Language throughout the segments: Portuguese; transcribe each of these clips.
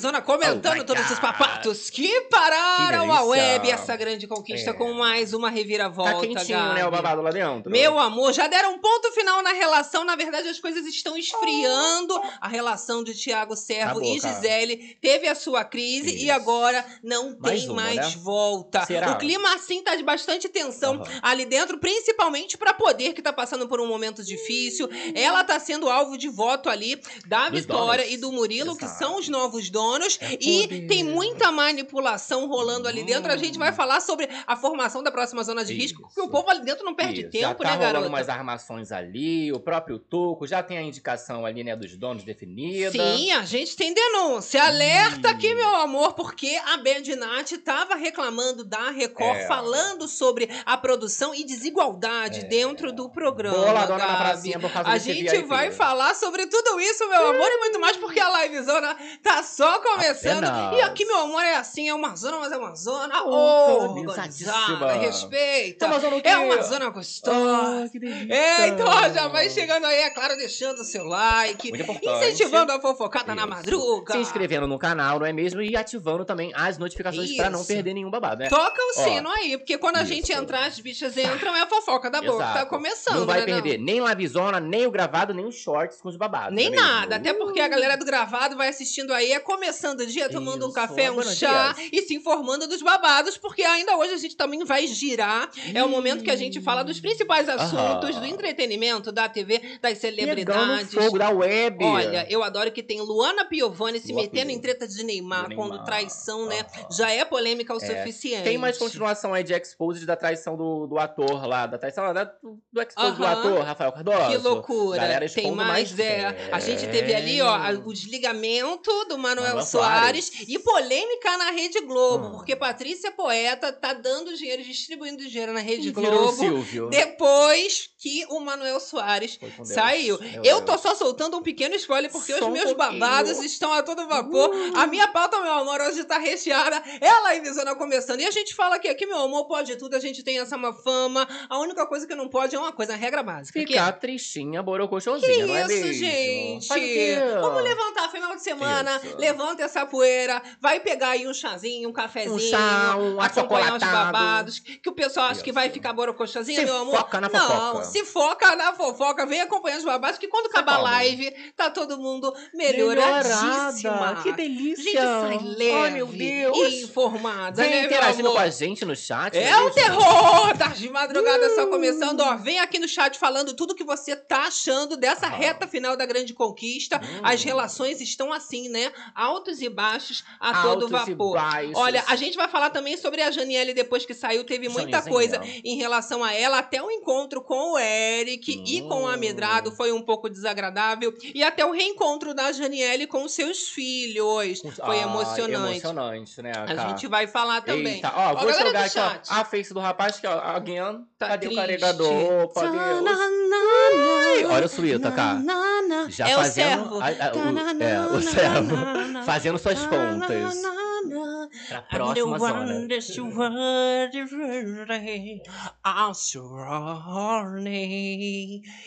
zona comentando Oh todos os God. papatos que pararam Que a web, essa grande conquista É. com mais uma reviravolta. Tá quentinho, né, Gabi. o babado lá dentro. Meu amor, já deram um ponto final na relação. Na verdade, as coisas estão esfriando. A relação de Tiago Servo e cara. Gisele teve a sua crise e Isso. agora não Mais tem uma, mais né? volta. Será? O clima, assim, tá de bastante tensão Aham. ali dentro, principalmente pra Poder, que tá passando por um momento difícil. Ela tá sendo alvo de voto ali da Dos Vitória donos. e do Murilo, que Exato. são os novos donos. É e poder. tem muita manipulação rolando ali dentro. A gente vai Hum. falar sobre a formação da próxima zona de risco, porque o Isso. povo ali dentro não perde Isso, já tempo, tá né, garota? umas armações ali, o próprio Tuco já tem a indicação ali, né, dos donos definida. Sim, a gente tem denúncia. Alerta Ih. aqui, meu amor, porque a Berdinati estava reclamando da Record, É. falando sobre a produção e desigualdade É. dentro do programa. Boladona na Gabi. pracinha por causa A gente vai falar sobre tudo isso, meu amor, e muito mais, porque a livezona tá só começando. Apenas. E aqui, meu amor, é assim, é uma zona, mas é uma zona Organizadíssima. organizada. Respeita. Tá, mas eu não É uma zona gostosa. Ah, que delícia. É, então já vai chegando aí, é claro, deixando o seu like, incentivando a fofocada na Isso. madruga. Se inscrevendo no canal, não é mesmo? E ativando também as notificações pra não perder nenhum babado, né? Toca o Ó, sino aí, porque quando a isso. gente entrar, as bichas entram, é a fofoca da boca. Tá Exato. começando, Não vai né, perder nem livezona, nem o gravado, nem os shorts com os babados. Nem não é nada, até porque a galera do gravado vai assistindo aí, é começando o dia, tomando um Isso, café, um chá dias. e se informando dos babados, porque ainda hoje a gente também vai girar. É o momento que a gente fala dos principais assuntos Aham. do entretenimento, da TV, das celebridades. fogo da web. Olha, eu adoro que tem Luana Piovani se Lua metendo Piovani. em treta de Neymar, Do quando Neymar. traição, né? Aham. Já é polêmica o É, suficiente. Tem mais continuação aí de Exposed da traição do, do ator lá, da traição da- do, do Exposed do ator, Rafael Cardoso. Que loucura. Galera Tem mais, mais é. A gente teve ali, ó, o desligamento do Manuel Manuel Soares, Soares. e polêmica na Rede Globo, Hum. porque Patrícia Poeta tá dando dinheiro, distribuindo dinheiro na Rede E virou Globo. Silvio. Depois que o Manuel Soares saiu. Meu Eu tô Deus. só soltando um pequeno spoiler porque Só os um meus pouquinho. babados estão a todo vapor. Uh. A minha pauta, meu amor, hoje tá recheada. Ela e Visona começando. E a gente fala que aqui, meu amor, pode tudo. A gente tem essa má fama. A única coisa que não pode é uma coisa, a regra básica. que é Ficar tristinha, borocochãozinha, que não é isso, mesmo? gente? Vamos levantar final de semana, Isso. levanta essa poeira, vai pegar aí um chazinho, um cafezinho, Um chá, um acompanhar os babados, que o pessoal acha que vai Isso. ficar borocochazinha, Se meu amor. foca na Não, fofoca. se foca na fofoca, vem acompanhando os babados, que quando acabar a live, tá todo mundo melhoradíssima. Melhorada. Que A delícia. gente sai leve Ai, meu Deus. e informada, Vem né, interagindo com a gente no chat. É o mesmo? terror! Tá de madrugada Uh! só começando, ó. Vem aqui no chat falando tudo que você tá achando dessa Ah. reta final da grande conquista. Hum. As relações estão assim, né? Altos e baixos a todo Altos e vapor. baixos. Olha, a gente vai falar também sobre a Janiele depois que saiu. Teve muita coisa em relação a ela. Até o encontro com o Eric e com o Hum. Amedrado foi um pouco desagradável. E até o reencontro da Janiele com seus filhos. Foi Ai, emocionante. emocionante, né, A gente vai falar também. Eita, ó, vou jogar aqui, ó, chat. a face do rapaz que, ó, alguém, Tá cadê triste. o carregador? Cadê Olha o suíta, cara. Já é fazendo, o servo. a- a- o, é, o servo, fazendo suas contas pra próxima zona.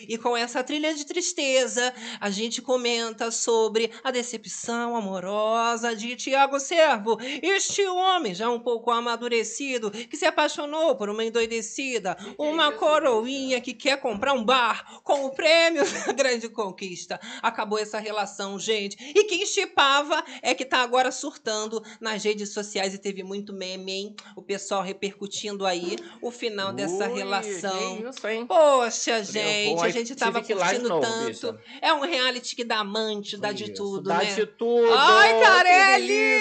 E com essa trilha de tristeza, a gente comenta sobre a decepção amorosa de Tiago Servo. Este homem, já um pouco amadurecido, que se apaixonou por uma endoidecida, uma coroinha que quer comprar um bar com o prêmio da grande conquista. Acabou essa relação, gente. E quem chipava é que tá agora surtando nas redes sociais e teve muito meme, hein? O pessoal repercutindo aí o final dessa Ui, relação. que isso, hein? Poxa, gente, vou- a gente tava de curtindo novo, tanto. bicha. É um reality que dá amante, dá de Isso, tudo, dá né? de tudo. Ai, Carelli!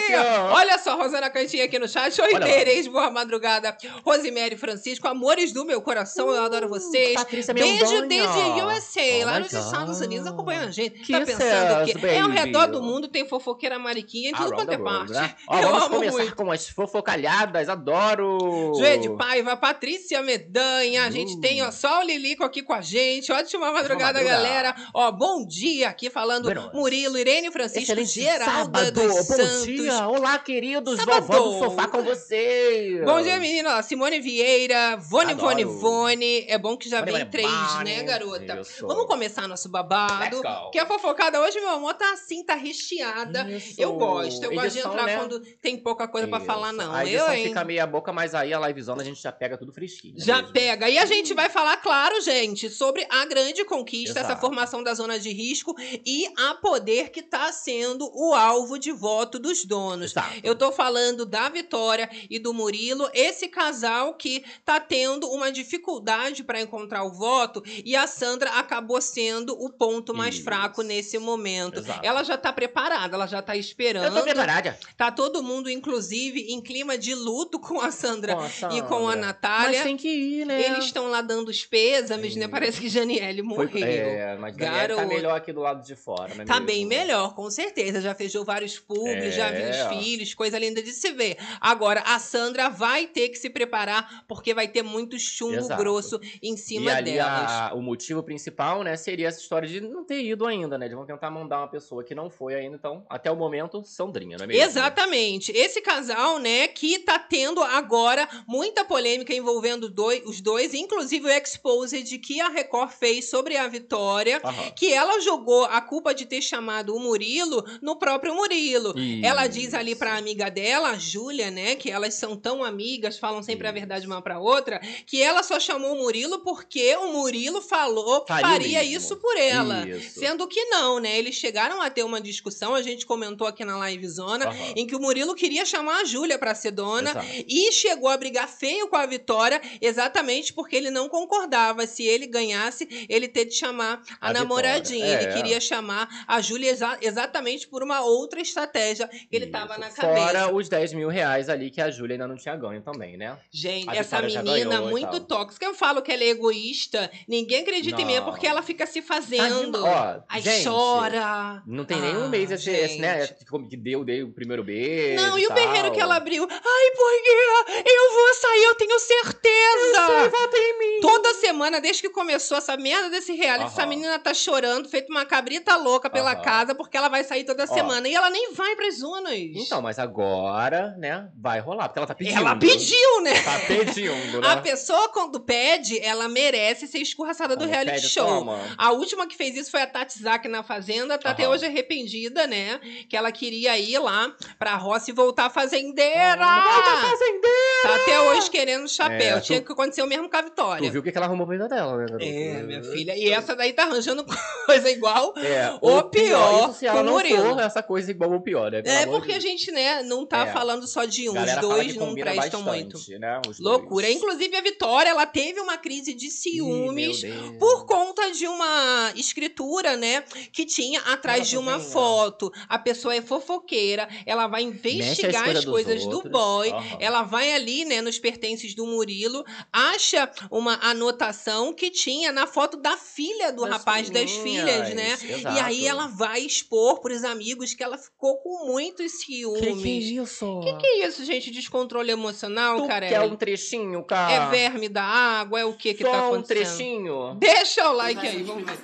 Olha só, Rosana Cantinha aqui no chat. Oi. Terez, boa madrugada. Rosemary Francisco, amores do meu coração, eu adoro vocês. Patrícia Beijo desde USA, Oh lá nos Estados God. Unidos, acompanhando a gente. Que tá pensando que é ao redor do mundo, tem fofoqueira mariquinha em tudo Around quanto é parte. né? Ó, Meu vamos começar muito. com as fofocalhadas, adoro! Joê Paiva, Patrícia Medanha, a gente Uh. tem ó, só o Lilico aqui com a gente. Ótima madrugada, madrugada. galera. Ó, bom dia aqui falando Buenos. Murilo, Irene Francisco, Excelente Geralda sábado, dos bom Santos. dia! Olá, queridos! Sábado. Vovó do sofá com vocês! Bom dia, menina. Ó, Simone Vieira, Vone. Vone, Vone. É bom que já vem Vone, três, né, garota? Vamos começar nosso babado. Que a fofocada hoje, meu amor, tá assim, tá recheada. Isso. Eu gosto. Eu gosto de Edição, entrar né? quando tem pouca coisa pra Isso. falar, não. A Eu, edição hein? fica meia boca, mas aí a livezona a gente já pega tudo fresquinho. né Já mesmo? pega. E a gente vai falar, claro, gente, sobre a grande conquista, essa Exato. formação da zona de risco e a poder que está sendo o alvo de voto dos donos. Exato. Eu tô falando da Vitória e do Murilo, esse casal que tá tendo uma dificuldade para encontrar o voto e a Sandra acabou sendo o ponto mais Isso. fraco nesse momento. Exato. Ela já tá preparada, ela já tá Eu esperando. tô preparada. Tá todo mundo, inclusive, em clima de luto com a Sandra Com a e com a Sandra. Natália. Mas tem que ir, né? Eles estão lá dando os pêsames, né? Sim. Parece que Janiele Foi- morreu. É, mas Daniel tá melhor aqui do lado de fora, né? Tá mesmo? bem melhor, com certeza. Já fechou vários públicos, já viu É. os filhos, coisa linda de se ver. Agora, a Sandra vai ter que se preparar, porque vai ter muito chumbo Exato. grosso em E cima ali delas. a- o motivo principal, né, seria essa história de não ter ido ainda, né? De vão tentar mandar uma pessoa que não foi ainda, então, até o momento, Sandrinha, não é mesmo? Exatamente. Esse casal, né, que tá tendo agora muita polêmica envolvendo doi- os dois, inclusive o exposed que a Record fez sobre a Vitória, Aham. que ela jogou a culpa de ter chamado o Murilo no próprio Murilo. Ela diz ali pra amiga dela, a Júlia, né, que elas são tão amigas, falam sempre a Isso. verdade uma pra outra, que ela só chamou o Murilo porque o Murilo falou que Faria faria isso por ela. Isso. Sendo que não, né? Eles chegaram a ter uma discussão, a gente comentou aqui na livezona, Aham. em que o Murilo queria chamar a Júlia pra ser dona Exato. e chegou a brigar feio com a Vitória, exatamente porque ele não concordava. Se ele ganhasse, ele ter de chamar a, A namoradinha. Vitória, Ele é. queria chamar a Júlia exa- exatamente por uma outra estratégia que ele tava Isso. na cabeça. Fora os 10 mil reais ali que a Júlia ainda não tinha ganho também, né? Gente, A essa menina muito tóxica. Eu falo que ela é egoísta. Ninguém acredita em mim, é Não. porque ela fica se Tá fazendo. de- Ó, Aí gente, chora. Não tem Ah, nenhum mês esse, esse, né? Que deu, deu o primeiro beijo. Não, e o tal. berreiro que ela abriu. Ai, porque eu vou sair, eu tenho certeza. Vota em mim. Toda semana, desde que começou essa merda desse reality, essa Aham. menina tá chorando, feito uma cabrita louca pela Aham. casa, porque ela vai sair toda Ó. semana. E ela nem vai pras zonas. Então, mas agora, né, vai rolar, porque ela tá pedindo. ela pediu, né? Tá pedindo, né? A pessoa, quando pede, ela merece ser escorraçada do reality pede, show. toma. A última que fez isso foi a Tati Zak na Fazenda, tá até hoje arrependida, né? Que ela queria ir lá pra roça e voltar fazendeira. Volta fazendeira! Tá até hoje querendo chapéu. É, tu- Tinha que acontecer o mesmo com a Vitória. Tu viu o que que ela arrumou pra vida dela, né, garoto? É, minha filha. E essa daí tá arranjando coisa igual. É, O pior isso se ela com o não for essa coisa igual o pior, né? Pelo É porque de a gente, né, não tá É. falando só de um. Os Galera dois não prestam bastante, muito. Né? Os dois. Loucura. Inclusive, a Vitória, ela teve uma crise de ciúmes. Por conta de uma escritura, né? Que tinha atrás Ela de uma né? foto. A pessoa é fofoqueira, ela vai investigar coisa as coisas do boy. Aham. Ela vai ali, né, nos pertences do Murilo, acha uma anotação que tinha na foto da filha do Das rapaz das filhas, né? filhinhas, E aí exato. ela vai expor pros amigos que ela ficou com muitos ciúmes. Que que é isso? Que que é isso, gente? Descontrole emocional, tu cara? quer um trechinho, cara? É verme da água? É o que que Só tá um acontecendo? trechinho? Deixa o like aí, vamos ver.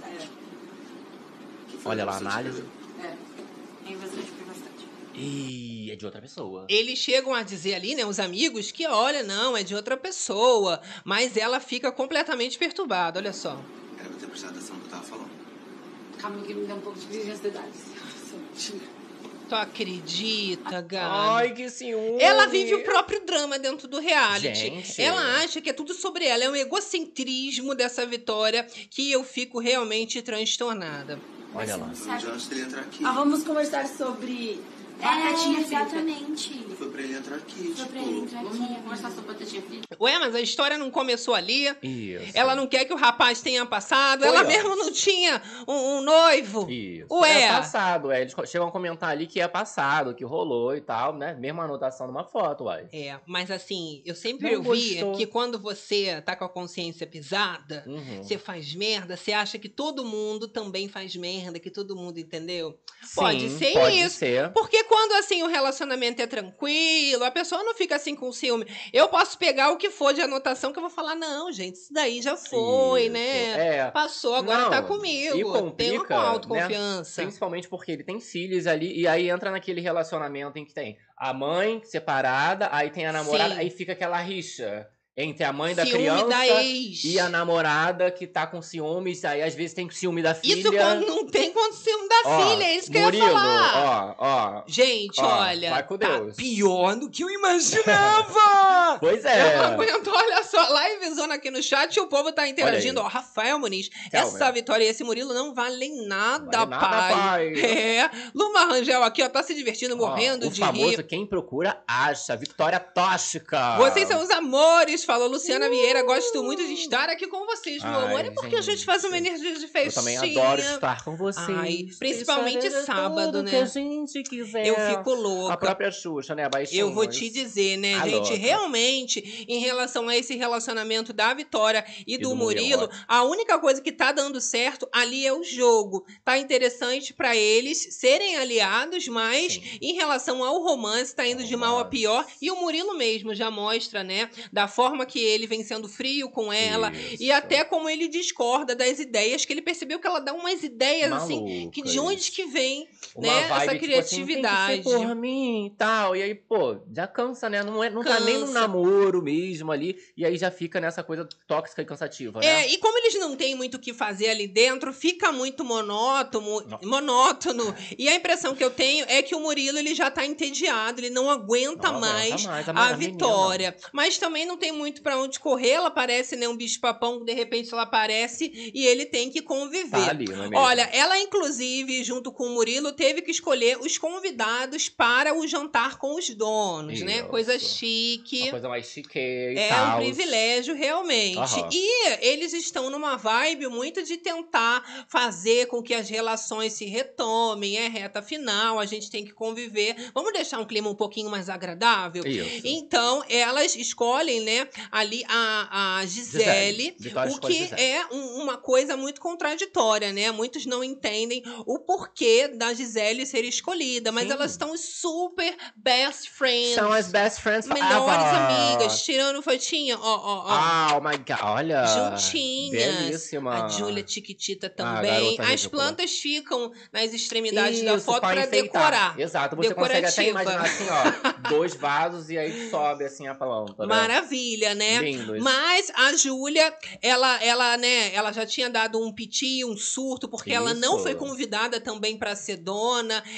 Olha lá análise. É. Ih, é de outra pessoa. Eles chegam a dizer ali, né, os amigos, que olha, não, é de outra pessoa. Mas ela fica completamente perturbada, olha só. Era pra ter prestado atenção no que eu tava falando. Calma que me dá um pouco de crise de ansiedade. Mentira. Tu acredita, gata? Ai, que ciúme. Ela vive o próprio drama dentro do reality. Gente. Ela acha que é tudo sobre ela. É um egocentrismo dessa vitória que eu fico realmente transtornada. Olha lá. Foi dia antes dele entrar aqui. Ah, vamos conversar sobre É, batatinha frita. exatamente. Foi pra ele entrar aqui. Foi tipo, pra ele entrar Vamos aqui. conversar sobre batatinha frita? Ué, mas a história não começou ali? Isso. Ela não quer que o rapaz tenha passado? Foi ela antes. mesmo não tinha um, um noivo? Isso. Ué. É passado, é. Eles chegam a comentar ali que é passado, que rolou e tal, né? Mesma anotação numa foto, uai. É, mas assim, eu sempre Não ouvi gostou. que quando você tá com a consciência pisada, Uhum. você faz merda, você acha que todo mundo também faz merda que todo mundo entendeu? Pode Sim, ser pode isso. ser. Porque quando assim o relacionamento é tranquilo, a pessoa não fica assim com ciúme. Eu posso pegar o que for de anotação que eu vou falar, não, gente, isso daí já foi, Isso, né? É. Passou, agora Não, tá e comigo. complica, Tenha com né? autoconfiança. Principalmente porque ele tem filhos ali, e aí entra naquele relacionamento em que tem a mãe separada, aí tem a namorada, Sim. aí fica aquela rixa entre a mãe da Ciúme criança da e a namorada que tá com ciúmes, aí às vezes tem ciúme da filha. Isso quando não tem quanto ciúme da Ó, filha, é isso que Murilo, eu ia falar. ó, ó. Gente, Ó, olha, vai com tá Deus. pior do que eu imaginava. Pois Eu é. não aguento, olha só, livezona aqui no chat e o povo tá interagindo. Ó, Rafael Muniz, Thelma. essa vitória e esse Murilo não valem nada, Vale nada, pai. pai. É, Luma Rangel aqui, ó, tá se divertindo, morrendo Ó, o de famoso rir. quem procura acha, Vitória Tóxica. Vocês são os amores, falou Luciana Vieira. Gosto muito de estar aqui com vocês, meu Ai, amor. É porque a gente gente. faz uma energia de Eu festinha. também adoro estar com vocês. Ai, principalmente eu fazer sábado, né? que a gente quiser. Eu fico A louca. própria Xuxa, né? Baixinhos. Eu vou te dizer, né, A gente? louca. Realmente, em relação a esse relacionamento da Vitória e, do, do Murilo, Murilo, a única coisa que tá dando certo ali é o jogo. Tá interessante pra eles serem aliados, mas Sim. em relação ao romance, tá indo de mal a pior. E o Murilo mesmo já mostra, né, da forma que ele vem sendo frio com ela. E Isso. até como ele discorda das ideias, que ele percebeu que ela dá umas ideias assim, que de onde que vem Uma né, essa vibe, tipo assim, criatividade. ser por mim e tal. E aí, pô, já cansa, né? Não, é, não tá nem no Cansa. namoro mesmo ali. E aí já fica nessa coisa tóxica e cansativa, né? É, e como eles não têm muito o que fazer ali dentro, fica muito monótono, Não. monótono. E a impressão que eu tenho é que o Murilo ele já tá entediado, ele não aguenta Não mais aguenta mais, a, a menina. vitória. Mas também não tem muito pra onde correr, ela parece né, um bicho-papão, de repente ela aparece e ele tem que conviver. Tá ali, é? Olha, ela inclusive, junto com o Murilo, teve que escolher os convidados para o jantar com os donos, né? Isso. Coisa chique. Uma coisa mais chique e É tal. um privilégio, realmente. Aham. E eles estão numa vibe muito de tentar fazer com que as relações se retomem. É reta final, a gente tem que conviver. Vamos deixar um clima um pouquinho mais agradável? Isso. Então, elas escolhem, né, ali a, a Gisele, Gisele. O que Gisele. é um- uma coisa muito contraditória, né? Muitos não entendem o porquê da Gisele ser escolhida, mas Sim. elas estão super best friends. São as best friends forever. Melhores amigas, tirando fotinha, ó, ó, ó. Oh my god, olha. Juntinhas. Belíssima. A Júlia Tiquitita Ah, também. garota As plantas ficam nas extremidades da Isso, foto pra para decorar. Exato, você consegue até Decorativa. imaginar assim, ó, dois vasos e aí sobe assim a planta, né? Maravilha, né? Lindos. Mas a Júlia, ela, ela, né, ela já tinha dado um piti, um surto, porque ela não Isso. foi convidada também para ser dona.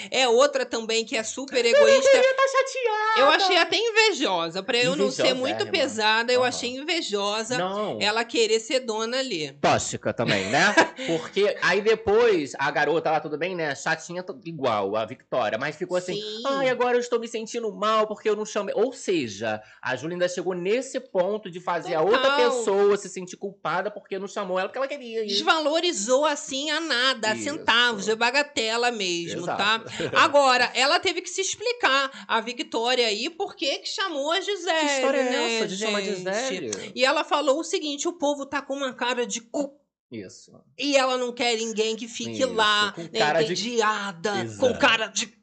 É outra também que é super egoísta. tá chateada. Eu achei até invejosa, para eu não ser muito Invejosérrima. pesada, eu Aham. achei invejosa Não. ela querer ser dona ali. Tóxica também, né? Porque aí depois a garota lá, tudo bem, né? Chatinha igual a Victoria, mas ficou assim. Sim. Ai, agora eu estou me sentindo mal porque eu não chamei. Ou seja, a Júlia ainda chegou nesse ponto de fazer a outra Total. pessoa se sentir culpada porque não chamou ela porque ela queria. ir. Desvalorizou assim a nada, a centavos, é bagatela mesmo, Exato. tá? Agora, ela teve que se explicar, a Victoria aí, por que que chamou a Gisele, Que história é né, essa de chamar? Gisele? E ela falou o seguinte, o povo tá com uma cara de cu. Isso. E ela não quer ninguém que fique Isso, lá, com né, cara de- entediada, com cara de cu.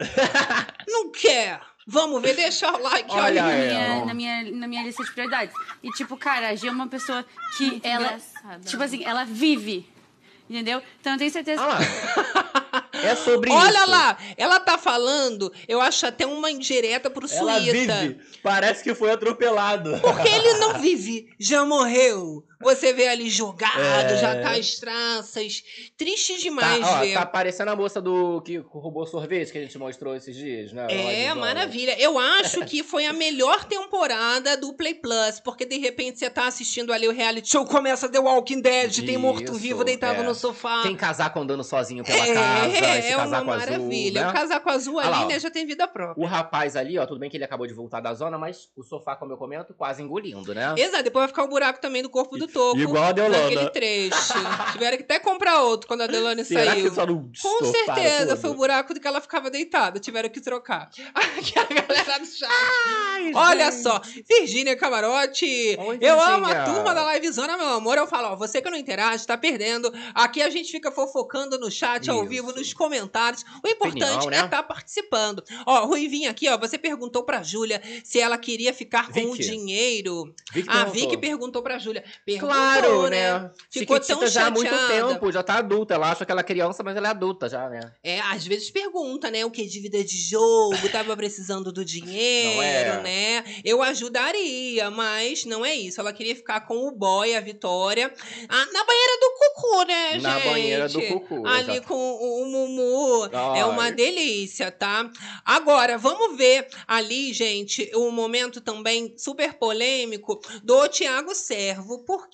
não quer. Vamos ver, deixa o like, olha. Olha na minha, É, na, minha, na minha lista de prioridades. E, tipo, cara, a Gia é uma pessoa que Muito ela. engraçada. Tipo assim, ela vive. Entendeu? Então eu tenho certeza. Ah. É sobre isso. Olha lá, ela tá falando, eu acho até uma indireta pro Ela Suíta. vive. Parece que foi atropelado. Porque ele não vive, já morreu. Você vê ali jogado, É. já tá as traças. Triste Tá, demais ó, ver. tá parecendo a moça do que roubou sorvete que a gente mostrou esses dias, né? É, maravilha. Eu acho que foi a melhor temporada do Play Plus, porque de repente você tá assistindo ali o reality show, começa The Walking Dead, tem Isso, morto-vivo deitado é. no sofá. Tem casaco andando sozinho pela é, casa, esse é uma maravilha. azul, O né? casaco azul ali, lá, né, já tem vida própria. O rapaz ali, ó, tudo bem que ele acabou de voltar da zona, mas o sofá, como eu comento, quase engolindo, né? Exato, depois vai ficar o buraco também do corpo do toco Igual a Deolana. naquele trecho. Tiveram que até comprar outro quando a Deolane Será saiu. que só não Com certeza, foi o buraco de que ela ficava deitada. Tiveram que trocar. Aqui a galera do chat. Ai, Olha gente. só, Virgínia Camarote. Oi, eu amo a turma da livezona, meu amor. Eu falo, ó, você que não interage, tá perdendo. Aqui a gente fica fofocando no chat, ao Isso. vivo, nos comentários. O importante Opinião, né? é estar participando. Ó, Ruivinha aqui, ó, você perguntou pra Júlia se ela queria ficar com o Vicky. dinheiro. Vicky A. Vicky perguntou pra Júlia. Claro, né? Ficou Chiquitita tão já há muito tempo, já tá adulta. Ela acha que ela é criança, mas ela é adulta já, né? É, às vezes pergunta, né? O que? Dívida de jogo, tava precisando do dinheiro, Não é? né? Eu ajudaria, mas não é isso. Ela queria ficar com o boy, a Vitória, ah, na banheira do cucu, né, Na gente? banheira do cucu, Ali com o, o Mumu. É Ai. uma delícia, tá? Agora, vamos ver ali, gente, o momento também super polêmico do Tiago Servo, porque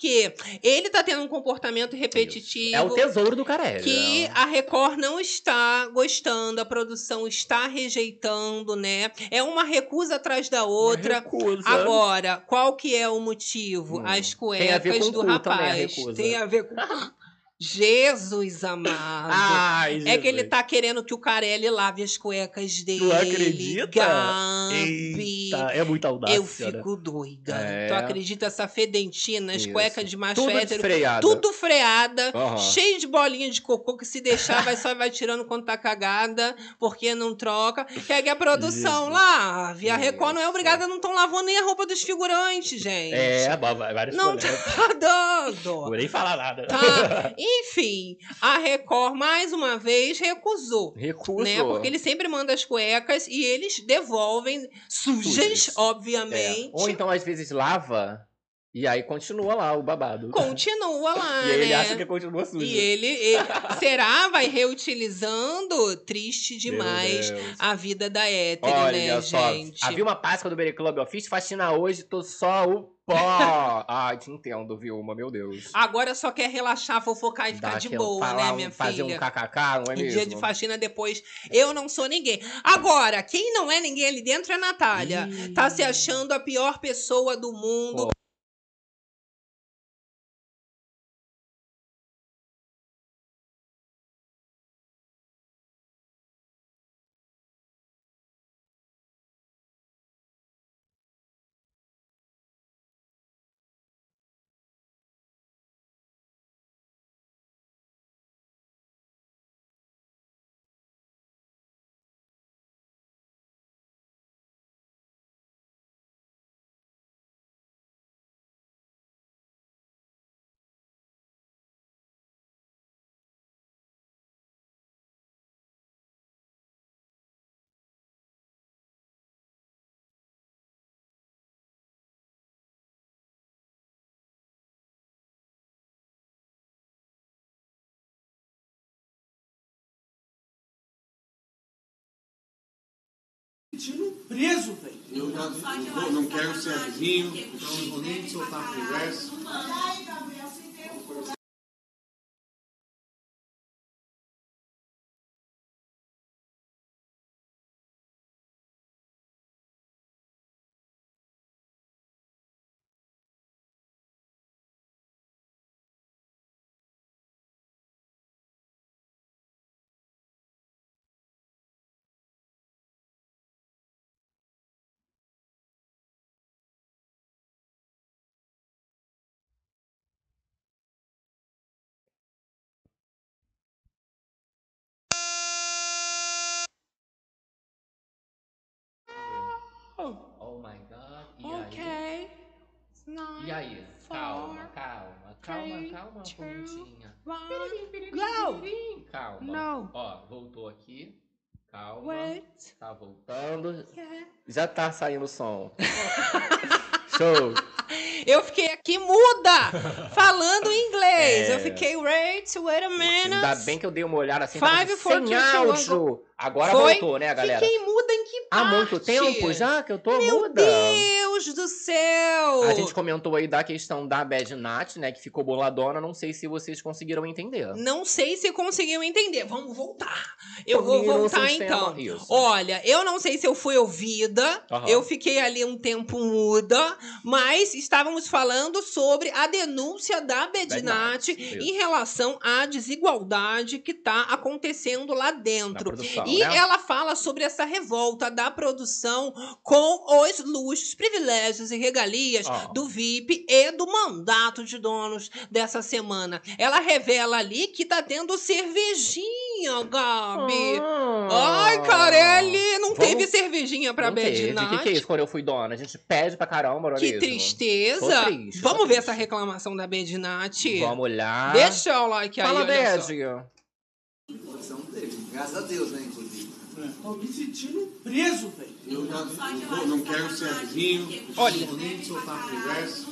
ele tá tendo um comportamento repetitivo É o tesouro do Carelli. que né? a Record não está gostando, a produção está rejeitando, né? É uma recusa atrás da outra. Recusa. Agora, qual que é o motivo? Hum. As cuecas do rapaz. Tem a ver com Jesus amado. Ai, É que ele Jesus. tá querendo que o Carelli lave as cuecas dele. acredita? Gabi. Eita, é muita audácia, Eu né? fico doida. É. Tu acredita essa fedentina, as Isso. cuecas de macho Tudo hétero, desfreada. tudo freada, Aham. cheio de bolinha de cocô que se deixar vai só vai tirando quando tá cagada, porque não troca. Pega a produção Jesus. lá. Via Record não é obrigada, não estão lavando nem a roupa dos figurantes, gente. É, vários Não tá dando. Vou nem falar nada. Tá? Enfim, a Record mais uma vez recusou. Recuso. Né? Porque ele sempre manda as cuecas e eles devolvem sujas, Sujas. obviamente. É. Ou então, às vezes, lava e aí continua lá o babado. Continua lá, E aí ele né? acha que continua sujo. E ele, ele- será? Vai reutilizando? Triste demais a vida da hétero, Olha né, só, gente? a Vilma Páscoa do Berry Club, eu fiz faxina hoje, tô só o pó. Ai, te entendo, Vilma, meu Deus. Agora só quer relaxar, fofocar e ficar Dá de boa, falar né, um- minha Fazer filha? um kkk, não é Em mesmo? dia de faxina depois, eu não sou ninguém. Agora, quem não é ninguém ali dentro é a Natália. Ih. Tá se achando a pior pessoa do mundo. Sentindo preso, velho. Eu já não, não quero ser vizinho, então não vou nem soltar a conversa. Oh my god. E aí? Ok. It's nine, E aí? four, Calma, calma, calma, three, calma, two, pontinha. one, go! Calma. No. Ó, voltou aqui. Calma. Wait. Tá voltando. Yeah. Já tá saindo o som. Show. Eu fiquei aqui muda, falando inglês. É. Eu fiquei, wait, wait a minute. Ainda bem que eu dei uma olhada assim, Five, four, sem áudio. Agora Foi? voltou, né, galera? Fiquei muda em que Há parte? muito tempo já que eu tô Meu muda. Deus Deus do céu! A gente comentou aí da questão da Bad Nat, né? Que ficou boladona. Não sei se vocês conseguiram entender. Não sei se conseguiu entender. Vamos voltar. Eu vou voltar então. isso. Olha, eu não sei se eu fui ouvida, Aham. eu fiquei ali um tempo muda, mas estávamos falando sobre a denúncia da Bedinat em relação à desigualdade que está acontecendo lá dentro. produção, E né? ela fala sobre essa revolta da produção com os luxos, privilégios e regalias Ó. do VIP e do mandato de donos dessa semana. Ela revela ali que tá tendo cervejinha, Gabi. Ah. Ai, Carelli, não Vamos- teve cervejinha pra. Bedinat. O que, que é isso quando eu fui dona? A gente pede pra caramba, é Que mesmo? tristeza. Triste, Vamos ver triste. essa reclamação da Bedinat. Vamos olhar. Deixa o like aí, Fala, olha só. Bad. São dele. Graças a Deus, né, inclusive. Tô me sentindo preso, velho. Eu não, vou- não quero. Olha. Não vou nem soltar a conversa.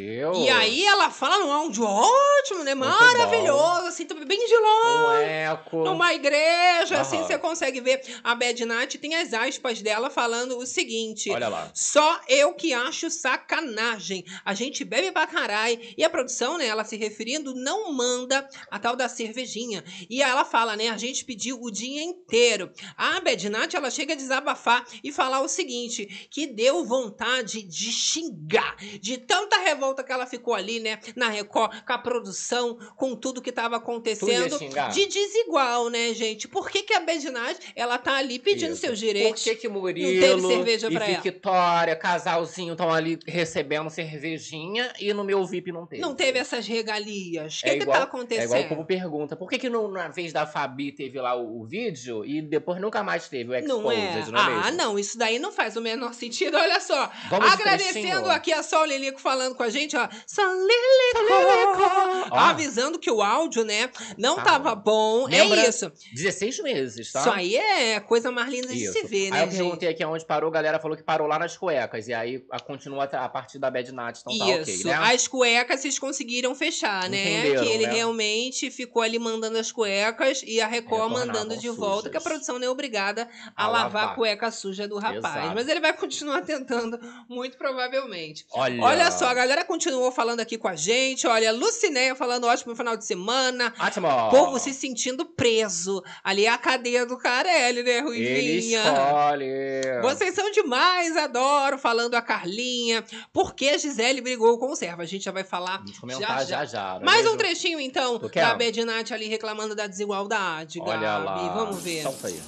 Eu. E aí ela fala num áudio ótimo, né? Muito Maravilhoso, assim, também bem de longe. Um Numa igreja, assim, Aham. você consegue ver a Bad Night, tem as aspas dela falando o seguinte. Olha lá. Só eu que acho sacanagem. A gente bebe pra caralho. E a produção, né, ela se referindo, não manda a tal da cervejinha. E ela fala, né, a gente pediu o dia inteiro. A Bedinat, ela chega a desabafar e falar o seguinte, que deu vontade de xingar. De tanta revolta que ela ficou ali, né, na Record, com a produção, com tudo que tava acontecendo. De desigual, né, gente? Por que, que a Bedinat, ela tá ali pedindo Isso. seus direitos? Por que que teve Murilo cerveja e pra ela? Victoria, casalzinho, estão ali recebendo cervejinha e no meu VIP não teve? Não teve essas regalias. O que, É que igual- tá acontecendo? É igual o povo pergunta, por que que não, na vez da Fabi teve lá o, o vídeo e depois nunca mais teve o Exposed, Não é? não é ah, não, isso daí não faz o menor sentido. Olha só, Vamos de agradecendo aqui a Sol Lilico falando com a gente, ó. Sol Lilico! Ó. Avisando que o áudio, né, não Tá tava bom. Lembra- É isso. 16 meses, tá? Isso aí é coisa mais linda de Isso. se ver, Aí né, eu gente? perguntei aqui aonde parou, a galera falou que parou lá nas cuecas. E aí a, continua a partir da Bad Nat, então tá ok, Isso, né? as cuecas vocês conseguiram fechar, né? Entenderam, que ele né? realmente ficou ali mandando as cuecas e a Record mandando de volta, sujas. que a produção não é obrigada a, A lavar a lavar. cueca suja do rapaz. Exato. Mas ele vai continuar tentando, muito provavelmente. Olha, Olha só, a galera continuou falando aqui com a gente. Olha, Lucinéia falando ótimo final de semana. Ótimo! Povo se sentindo preso. Ali é a cadeia do Carelli, né, Ele Ruivinha? escolhe. Vocês são demais, adoro. Falando a Carlinha. Por que a Gisele brigou com o servo? A gente já vai falar Vamos comentar já, já já. já. não é Mais um trechinho, então, Tu da quer? Bedinat ali reclamando da desigualdade, Olha Gabi. lá. Vamos ver. Solta aí.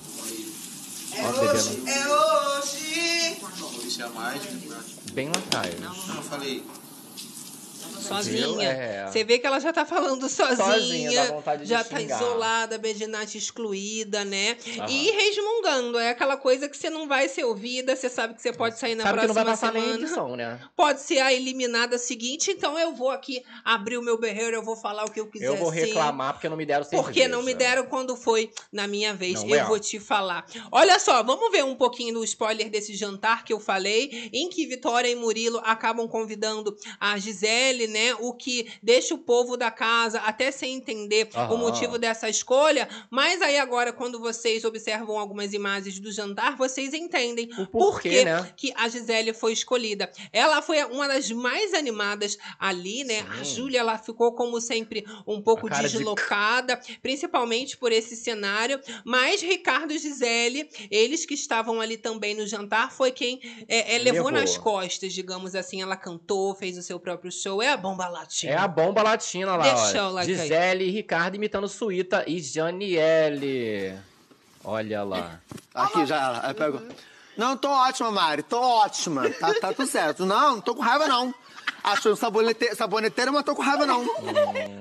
É Ó, bebendo. hoje, é hoje. Né? Bem lá atrás. Não, eu falei. Sozinha. É. Você vê que ela já tá falando sozinha. Sozinha, já tá xingar. isolada, a Bedinat excluída, né? Aham. E resmungando. É aquela coisa que você não vai ser ouvida, você sabe que você pode sair na Sabe que não próxima vai passar semana. edição, né? Pode ser a eliminada seguinte, então eu vou aqui abrir o meu berreiro, eu vou falar o que eu quiser. Eu vou reclamar porque não me deram cerveja. Porque não me deram quando foi na minha vez. Não eu é? vou te falar. Olha só, vamos ver um pouquinho do spoiler desse jantar que eu falei, em que Vitória e Murilo acabam convidando a Gisele, né? O que deixa o povo da casa até sem entender o Aham. motivo dessa escolha. Mas aí agora, quando vocês observam algumas imagens do jantar, vocês entendem O por porquê, quê né? que a Gisele foi escolhida. Ela foi uma das mais animadas ali, né? A Sim. Júlia, ela ficou, como sempre, um pouco A cara de- deslocada, principalmente por esse cenário. Mas Ricardo e Gisele, eles que estavam ali também no jantar, foi quem é, é, levou, Levou. nas costas, digamos assim. Ela cantou, fez o seu próprio show. É a bomba latina. É a bomba latina lá, Deixa olha. like aí. Gisele e Ricardo imitando Suíta e Janiele. Olha lá. Aqui já, pego. Não, tô ótima, Mari, tô ótima. Tá, tá tudo certo. Não, não tô com raiva, não. Achou sabonete, saboneteira, mas tô com raiva, não.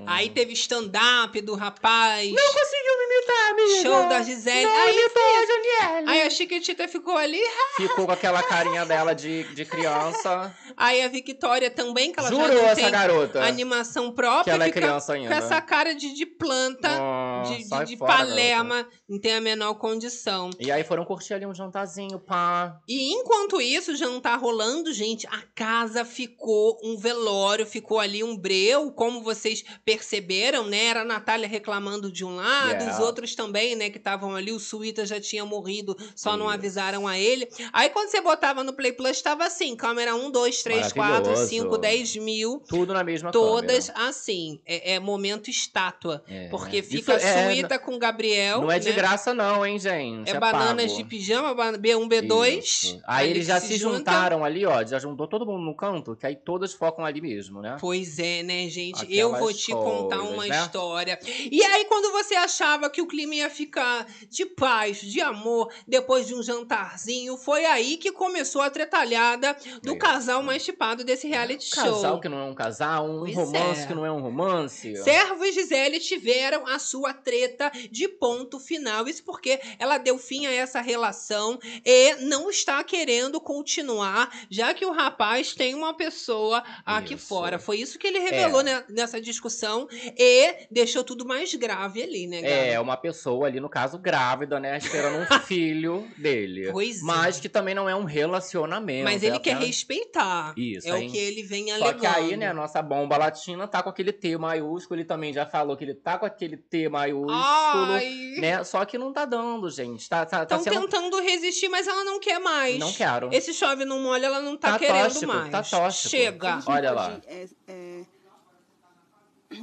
Aí teve stand-up do rapaz. Não conseguiu me imitar, amiga. Show da Gisele. Não Aí, imitou a Janiele. Aí a Chiquitita ficou ali. Ficou com aquela carinha dela de, de criança. Aí a Victoria também, que ela já Jurou não essa tem garota. animação própria. Que ela é criança ainda. Com essa cara de, de planta, Ah, de, de, de fora, Palerma, não tem a menor condição. E aí foram curtir ali um jantarzinho, pá. E enquanto isso, o jantar rolando, gente, a casa ficou um velório, ficou ali um breu, como vocês perceberam, né? Era a Natália reclamando de um lado, Yeah. os outros também, né, que estavam ali, o Suíta já tinha morrido. ido, só não Isso. avisaram a ele. Aí quando você botava no Play Plus, tava assim: câmera 1, 2, 3, 4, 5, Maravilhoso. 10 mil. Tudo na mesma Todas câmera. assim. É, é momento estátua. É. Porque Isso fica é- suíta com o Gabriel. Não é de né? graça não, hein, gente? É bananas pago. de pijama, ba- B1, B2. Isso. Aí ali eles já se junta. juntaram ali, ó. Já juntou todo mundo no canto, que aí todas focam ali mesmo, né? Pois é, né, gente? Aquelas eu vou te contar coisas, uma né? história. E aí, quando você achava que o clima ia ficar de paz, de amor, depois de um jantarzinho, foi aí que começou a tretalhada do casal mais chipado desse reality show. Casal que não é um casal, um Pois romance é. que não é um romance. Servo e Gisele tiveram a sua treta de ponto final. Isso porque ela deu fim a essa relação e não está querendo continuar, já que o rapaz tem uma pessoa aqui Isso. fora. Foi isso que ele revelou É. nessa discussão e deixou tudo mais grave ali, né, É, Gabi? uma pessoa ali, no caso, grávida, né? Esperando um filho dele. Pois é. Mas que também não é um relacionamento. Mas é ele quer apenas- respeitar. Isso, é hein? o que ele vem Só alegando. que aí, né, a nossa bomba latina tá com aquele T maiúsculo. Ele também já falou que ele tá com aquele T maiúsculo. Ai, Né? Só que não tá dando, gente. Tá, tá, tá estão sendo. tentando resistir, mas ela não quer mais. Não quero. Esse chove não molha, ela não tá, Tá querendo tóxico, mais. tá tóxico. Chega. Olha lá. é, é,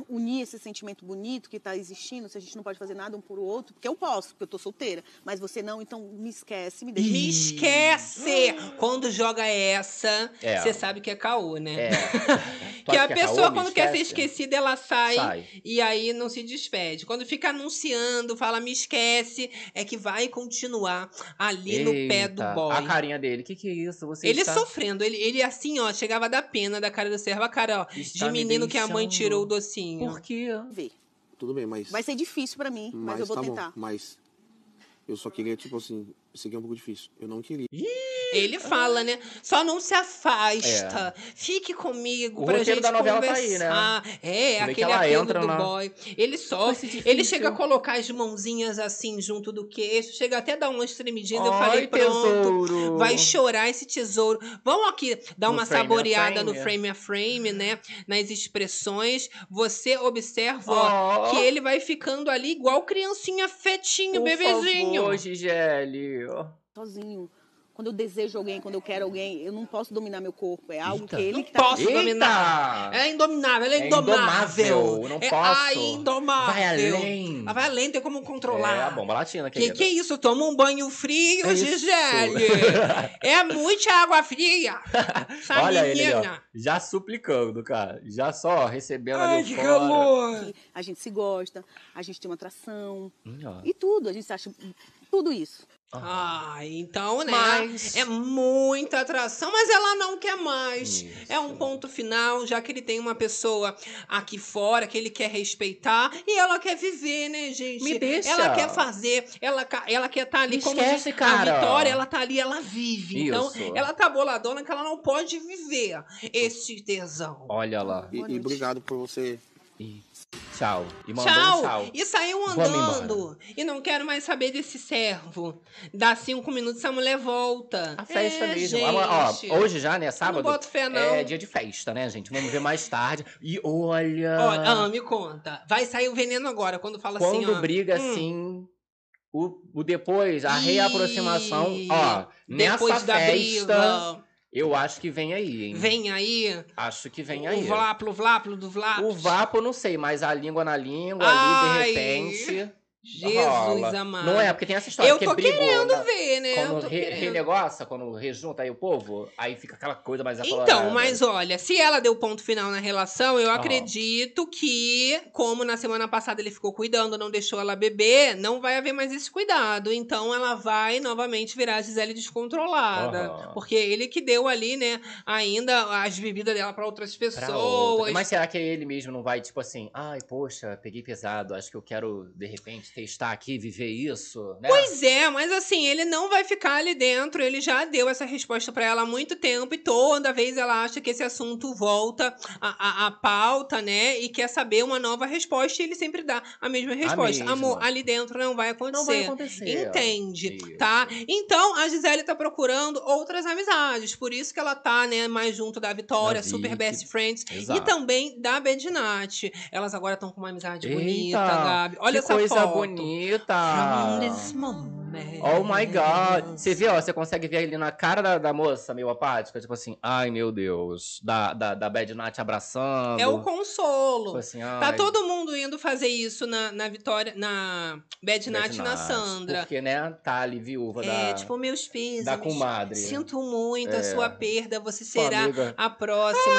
unir esse sentimento bonito que está existindo, se a gente não pode fazer nada um por outro, porque eu posso, porque eu tô solteira, mas você não, então me esquece, me deixa. Me esquece! Quando joga essa, É. você sabe que é caô, né? É. Que a é pessoa, caô, quando quer ser esquecida, ela sai, Sai. e aí não se despede. Quando fica anunciando, fala me esquece, é que vai continuar ali no pé do Eita, boy. A carinha dele. O que, que é isso? Você Ele está... sofrendo, ele, ele assim, ó, chegava a dar pena da cara do servo, a cara, ó, Está de me menino que a mãe tirou o docinho. Por quê? ver. Tudo bem, mas. Vai ser difícil para mim, mas, eu vou tá tentar. Bom, mas eu só queria, tipo assim, isso aqui é um pouco difícil. Eu não queria. Ele fala, né? Só não se afasta. Fique comigo É. O pra gente da novela tá aí, né? conversar. É, Como é que aquele apelo entra do na- boy. Ele sofre. Ele chega a colocar as mãozinhas assim junto do queixo. Chega até a dar umas tremidinhas. eu falei, pronto. tesouro. Vai chorar esse tesouro. Vamos aqui dar No uma frame saboreada no frame. frame a frame, né? Nas expressões. Você observa ó, Oh. que ele vai ficando ali igual criancinha fetinho, Por bebezinho. favor, Gisele. Sozinho. Quando eu desejo alguém, quando eu quero alguém, eu não posso dominar meu corpo. É algo Eita. que ele Não que tá posso dominar. Eita! É indominável, ela é, É indomável. indomável, não é, posso. Ai, indomável. Vai além. Ela vai além, tem como controlar. É a bomba latina, Que querida. que é isso? Toma um banho frio, É. Gisele. é muita água fria. Essa Olha ele, ó. menina. Já suplicando, cara. Já só recebendo Ai, ali que fora. calor. que a gente se gosta, a gente tem uma atração Hum, e tudo. A gente acha tudo isso. Ai, então, né? Mas- É muita atração, mas ela não quer mais. Isso. É um ponto final, já que ele tem uma pessoa aqui fora que ele quer respeitar e ela quer viver, né, gente? Me deixa. Ela quer fazer, ela, ela quer estar ali Me como esquece, diz, cara. a Vitória, ela tá ali, ela vive. Então, Isso. ela tá boladona que ela não pode viver esse tesão. Olha lá. E, e obrigado por você. E tchau. E mandou Tchau. um tchau. E saiu andando. E não quero mais saber desse servo. Dá cinco minutos, essa mulher volta. A festa É, mesmo. Gente. Ó, hoje já, né? Sábado. boto fé, não. É dia de festa, né, gente? Vamos ver mais tarde. E olha. Olha, ah, me conta. Vai sair o veneno agora, quando fala quando assim, ó. briga hum, assim. O, o depois, a reaproximação, ó, Depois nessa da festa, briga. Eu acho que vem aí, hein? Vem aí. Acho que vem o aí. vláplo, vláplo do vláplo. O vapo, não sei, mas a língua na língua Ai, ali, de repente. Jesus rola. amado. Não é, porque tem essa história Eu que tô brigou, querendo né? ver, né? Quando re, querendo. renegocia, quando rejunta aí o povo, aí fica aquela coisa mais aflorada. Então, mas olha, se ela deu ponto final na relação, eu Aham. acredito que, como na semana passada ele ficou cuidando, não deixou ela beber, não vai haver mais esse cuidado. Então ela vai novamente virar a Gisele descontrolada. Aham. Porque ele que deu ali, né, ainda as bebidas dela pra outras Pra pessoas. outra. Mas será que ele mesmo não vai, tipo assim, ai, poxa, peguei pesado, acho que eu quero, de repente, testar aqui, viver isso, né? Pois é, mas assim, ele não vai ficar ali dentro, ele já deu essa resposta pra ela há muito tempo e toda vez ela acha que esse assunto volta à, à, à pauta, né? E quer saber uma nova resposta e ele sempre dá a mesma resposta. mesma. Amor, ali dentro não vai acontecer. Não vai acontecer. Entende, Isso. tá? Então, a Gisele tá procurando outras amizades, por isso que ela tá, né, mais junto da Vitória, Da super best friends, Exato. e também da Bedinati. Elas agora estão com uma amizade Eita, bonita, Gabi. Olha que essa coisa foto. Bonita! Oh my god! Você vê, ó, você consegue ver ali na cara da, da moça, meio apática, tipo assim, ai meu Deus, da, da, da Bad Nat abraçando. É o consolo. Tipo assim, Tá ai, todo mundo indo fazer isso na, na Vitória, na Bad Nat e na Sandra. Porque, né, tá ali viúva É, da, tipo, meus pesos. da comadre. Sinto muito a É. sua perda. Você será amiga. a próxima.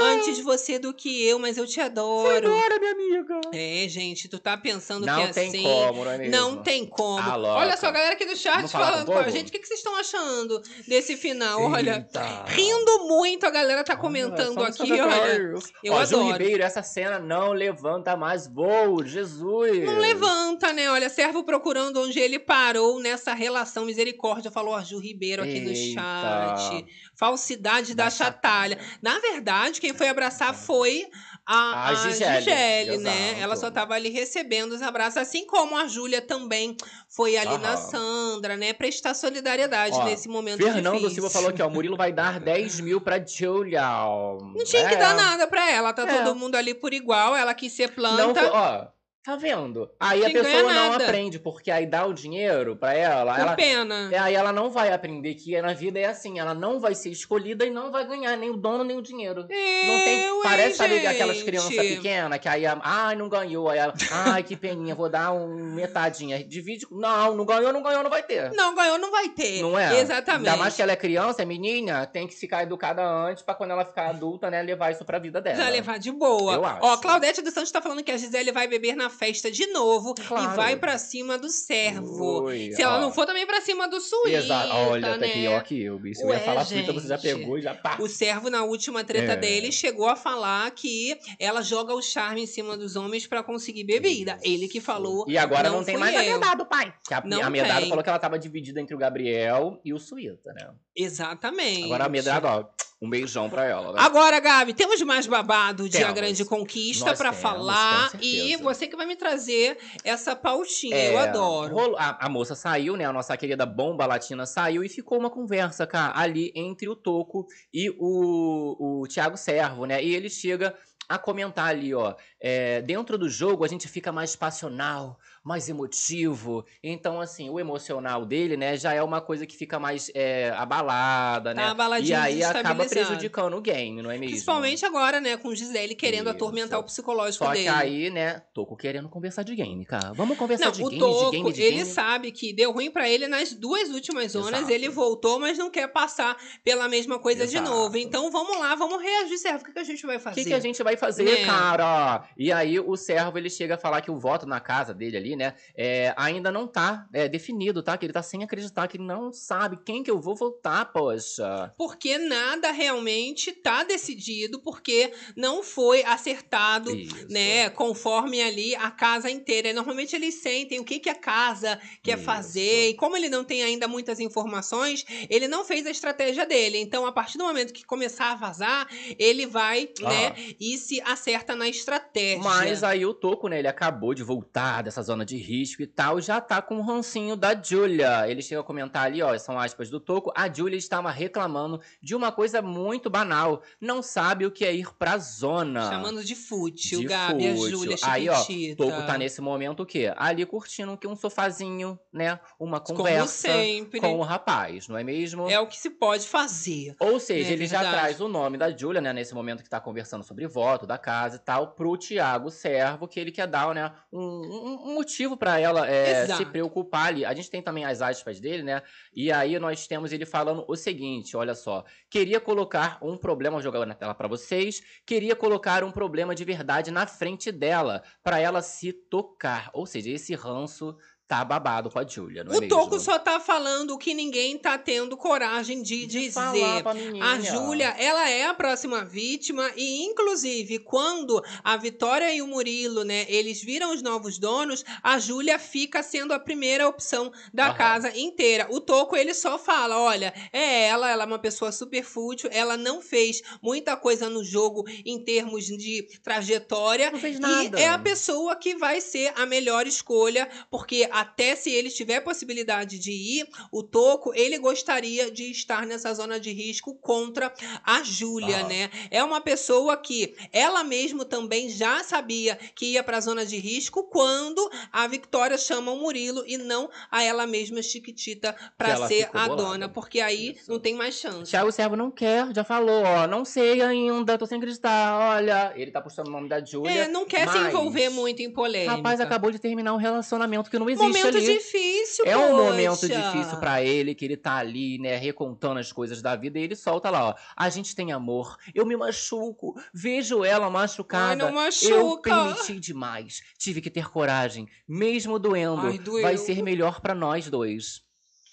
Antes você do que eu, mas eu te adoro. Agora, minha amiga! É, gente, tu tá pensando Não que é tem assim. como, não é mesmo? Não tem como. Ah, louca. Olha só, a galera aqui do chat Vamos falando com a gente. O que, que vocês estão achando desse final? Olha, Eita. rindo muito, a galera tá comentando Olha, aqui, olha. Eu Ó, Ju adoro. Ribeiro, essa cena não levanta mais voo, Jesus! Não levanta, né? Olha, servo procurando onde ele parou nessa relação. Misericórdia, falou a Ju Ribeiro aqui no Eita. chat. Falsidade da, Da chatalha. Na verdade, quem foi abraçar foi a, A a Gisele, né? Ela só tava ali recebendo os abraços, assim como a Júlia também foi ali na Aham. Sandra, né? Prestar solidariedade Ó, nesse momento Fernando difícil. Silva falou aqui, ó, Murilo vai dar 10 mil pra Julia. Não tinha que dar nada pra ela, tá É. todo mundo ali por igual, ela quis ser Não, planta. foi- ó, tá vendo? Aí a Quem pessoa não aprende, porque aí dá o dinheiro pra ela, por ela... pena. é, Aí ela não vai aprender que na vida é assim, ela não vai ser escolhida e não vai ganhar nem o dono nem o dinheiro. Não tem. Eu, Parece, aquelas crianças pequenas que aí, ai, não ganhou. Aí ai, que peninha, vou dar um metadinha. Divide. Não, não ganhou, não ganhou, não vai ter. Não, ganhou, não vai ter. Não é? Exatamente. Ainda mais que ela é criança, é menina, tem que ficar educada antes pra quando ela ficar adulta, né, levar isso pra vida dela. Já levar de boa. Eu acho. Ó, Claudete dos Santos tá falando que a Gisele vai beber na festa de novo Claro. e vai pra cima do servo. Ui, Se ela ó. não for também pra cima do suíta, Exato. Olha, né? até pior que eu, bicho. Eu Ué, ia falar suíta, você já gente. pegou e já pá. O servo, na última treta É. dele, chegou a falar que ela joga o charme em cima dos homens pra conseguir bebida. Ele que falou. E agora não, tem fui mais a eu. medado, pai. Que a, Não a medado tem. falou que ela tava dividida entre o Gabriel e o Suíta, né? Exatamente. Agora a medado, ó, um beijão pra ela, né? Agora, Gabi, temos mais babado de A Temos. Grande Conquista temos, falar. E você que vai me trazer essa pautinha. É, Eu adoro. rolo- A, a moça saiu, né? A nossa querida bomba latina saiu e ficou uma conversa, cara, ali entre o Toco e o, o Thiago Servo, né? E ele chega a comentar ali, ó. é, dentro do jogo a gente fica mais passional, mais emotivo. Então, assim, o emocional dele, né, já é uma coisa que fica mais é, abalada, Tá né? abaladinho, e aí acaba prejudicando o game, não é mesmo? Principalmente agora, né, com Gisele querendo Isso. atormentar o psicológico Só dele. que aí, né, Toco querendo conversar de game, cara. Vamos conversar Não, de o game, Toco, de game, de ele game. sabe que deu ruim pra ele nas duas últimas zonas. Exato. Ele voltou, mas não quer passar pela mesma coisa de Exato. novo. Então vamos lá, vamos reagir, servo. O que, que a gente vai O fazer? que, que a gente vai fazer, Né? cara? E aí o servo ele chega a falar que o voto na casa dele ali, né, é, ainda não tá é, definido, tá? Que ele tá sem acreditar, que ele não sabe quem que eu vou votar, poxa. Porque nada realmente tá decidido, porque não foi acertado, Isso. né, conforme ali a casa inteira. E Normalmente eles sentem o que, que a casa quer Isso. fazer, e como ele não tem ainda muitas informações, ele não fez a estratégia dele. Então, a partir do momento que começar a vazar, ele vai, Ah. né, e se acerta na estratégia. Mas aí o Toco, né, ele acabou de voltar dessa zona de risco e tal, já tá com o rancinho da Julia. Ele chega a comentar ali, ó, são aspas do Toco, a Julia estava reclamando de uma coisa muito banal, não sabe o que é ir pra zona. Chamando de fútil, De Gabi, a fútil. Júlia Aí, ó. Toco tá nesse momento o quê? Ali curtindo que um sofazinho, né? Uma Como conversa sempre. com o rapaz, não é mesmo? É o que se pode fazer. Ou seja, É ele já traz o nome da Júlia, né, nesse momento que tá conversando sobre voto da casa e tal, pro Tiago Servo, que ele quer dar, né, um, um- um motivo pra ela é, se preocupar ali. A gente tem também as aspas dele, né, e aí nós temos ele falando o seguinte, olha só, queria colocar um problema, vou jogar na tela pra vocês, queria colocar um problema de verdade na frente dela, pra ela se tocar. Ou seja, esse ranço tá babado com a Júlia, não é O mesmo? Toco só tá falando o que ninguém tá tendo coragem de dizer. Falar pra menina. A Júlia, ela é a próxima vítima e, inclusive, quando a Vitória e o Murilo, né, eles viram os novos donos, a Júlia fica sendo a primeira opção da Aham. casa inteira. O Toco, ele só fala, olha, é ela, ela é uma pessoa super fútil, ela não fez muita coisa no jogo em termos de trajetória Não fez e nada. é a pessoa que vai ser a melhor escolha, porque até se ele tiver possibilidade de ir, o Toco, ele gostaria de estar nessa zona de risco contra a Júlia, Ah. né? É uma pessoa que ela mesmo também já sabia que ia para a zona de risco quando a Victoria chama o Murilo e não a ela mesma Chiquitita para ser a bolada. dona, porque aí Isso. não tem mais chance. Thiago Servo não quer, já falou, ó, não sei ainda, tô sem acreditar, olha. Ele tá postando o nome da Júlia. É, não quer se mas envolver muito em polêmica. Rapaz, acabou de terminar um relacionamento que não existe Momento ali. difícil, É um poxa. momento difícil pra ele, que ele tá ali, né, recontando as coisas da vida, e ele solta lá, ó. A gente tem amor, eu me machuco, vejo ela machucada. Ai, não Eu machuca. permiti demais. Tive que ter coragem, mesmo doendo. Ai, vai ser melhor pra nós dois.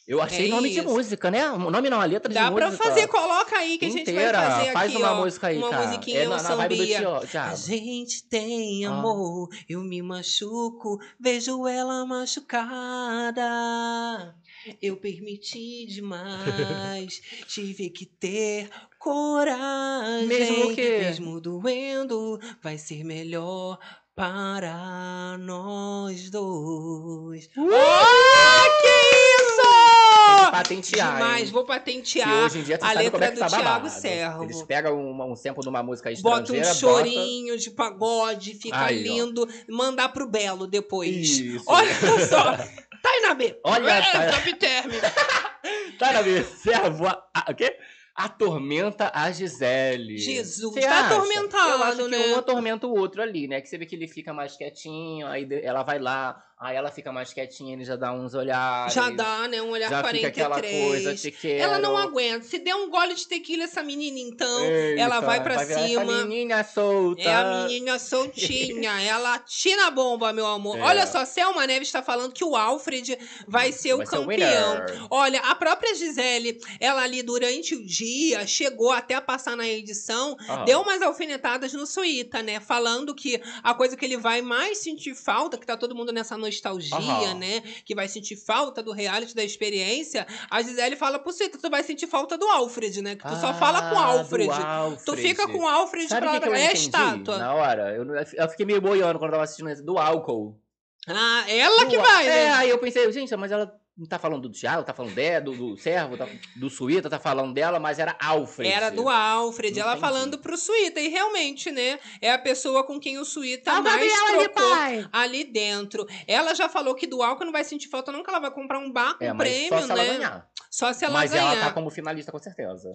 Eu achei É nome de isso. música, né? O nome não, a letra Dá de pra música. fazer, coloca aí que a gente inteira. vai fazer Faz aqui, uma ó, música aí, uma cara. musiquinha, é na, na vibe do. Tio- A gente tem Ah. amor, eu me machuco, vejo ela machucada. Eu permiti demais, tive que ter coragem. Mesmo que- Mesmo doendo, vai ser melhor para nós dois. Ah, que isso! Que patentear, Demais, hein? vou Que patentear hoje em dia tu a como letra é do tá Thiago. Servo. Eles pegam uma- um sample de uma música Bota um estrangeira, chorinho de pagode, fica Aí, ó. lindo. Mandar pro Belo depois. Isso. Olha só. Tá aí na B. Olha, é, tá- top term. Tá na minha servo. A, a, o quê? Atormenta a Gisele. Jesus, Você tá acha? atormentado, Eu acho que né? um atormenta o outro ali, né? Que você vê que ele fica mais quietinho, aí ela vai lá, aí ela fica mais quietinha, ele já dá uns olhares. Já dá, né? Um olhar Já 43. fica aquela coisa, te quero. Ela não aguenta. Se der um gole de tequila, essa menina, então, Eita, ela vai pra essa cima. menina solta. É a menina soltinha, ela tira a bomba, meu amor. É. Olha só, Selma Neves está falando que o Alfred vai ser o Vai ser campeão. Olha, a própria Gisele, ela ali durante o dia, chegou até a passar na edição, Ah. deu umas alfinetadas no Suíta, né? Falando que a coisa que ele vai mais sentir falta, que tá todo mundo nessa nostalgia, Aham. né? Que vai sentir falta do reality, da experiência. A Gisele fala pro Suíta, tu vai sentir falta do Alfred, né? Que tu só fala com o Ah, do Alfred. Tu Alfred. fica com o Alfred Sabe pra que, que eu é entendi estátua. na hora? Eu, eu fiquei meio boiando quando eu tava assistindo esse do álcool. Ah, ela que Do- vai, né? É, aí eu pensei, gente, mas ela não tá falando do Thiago, tá falando dela, do, do Servo, tá- do Suíta, tá falando dela, mas era Alfred. Era do Alfred, ela Entendi. falando pro Suíta. E realmente, né? É a pessoa com quem o Suíta Ah, mais ali, trocou pai. ali dentro. Ela já falou que do álcool não vai sentir falta, não, que ela vai comprar um bar com É, mas prêmio, só se né? ela ganhar. Só se ela mas ganhar. ela tá como finalista, com certeza.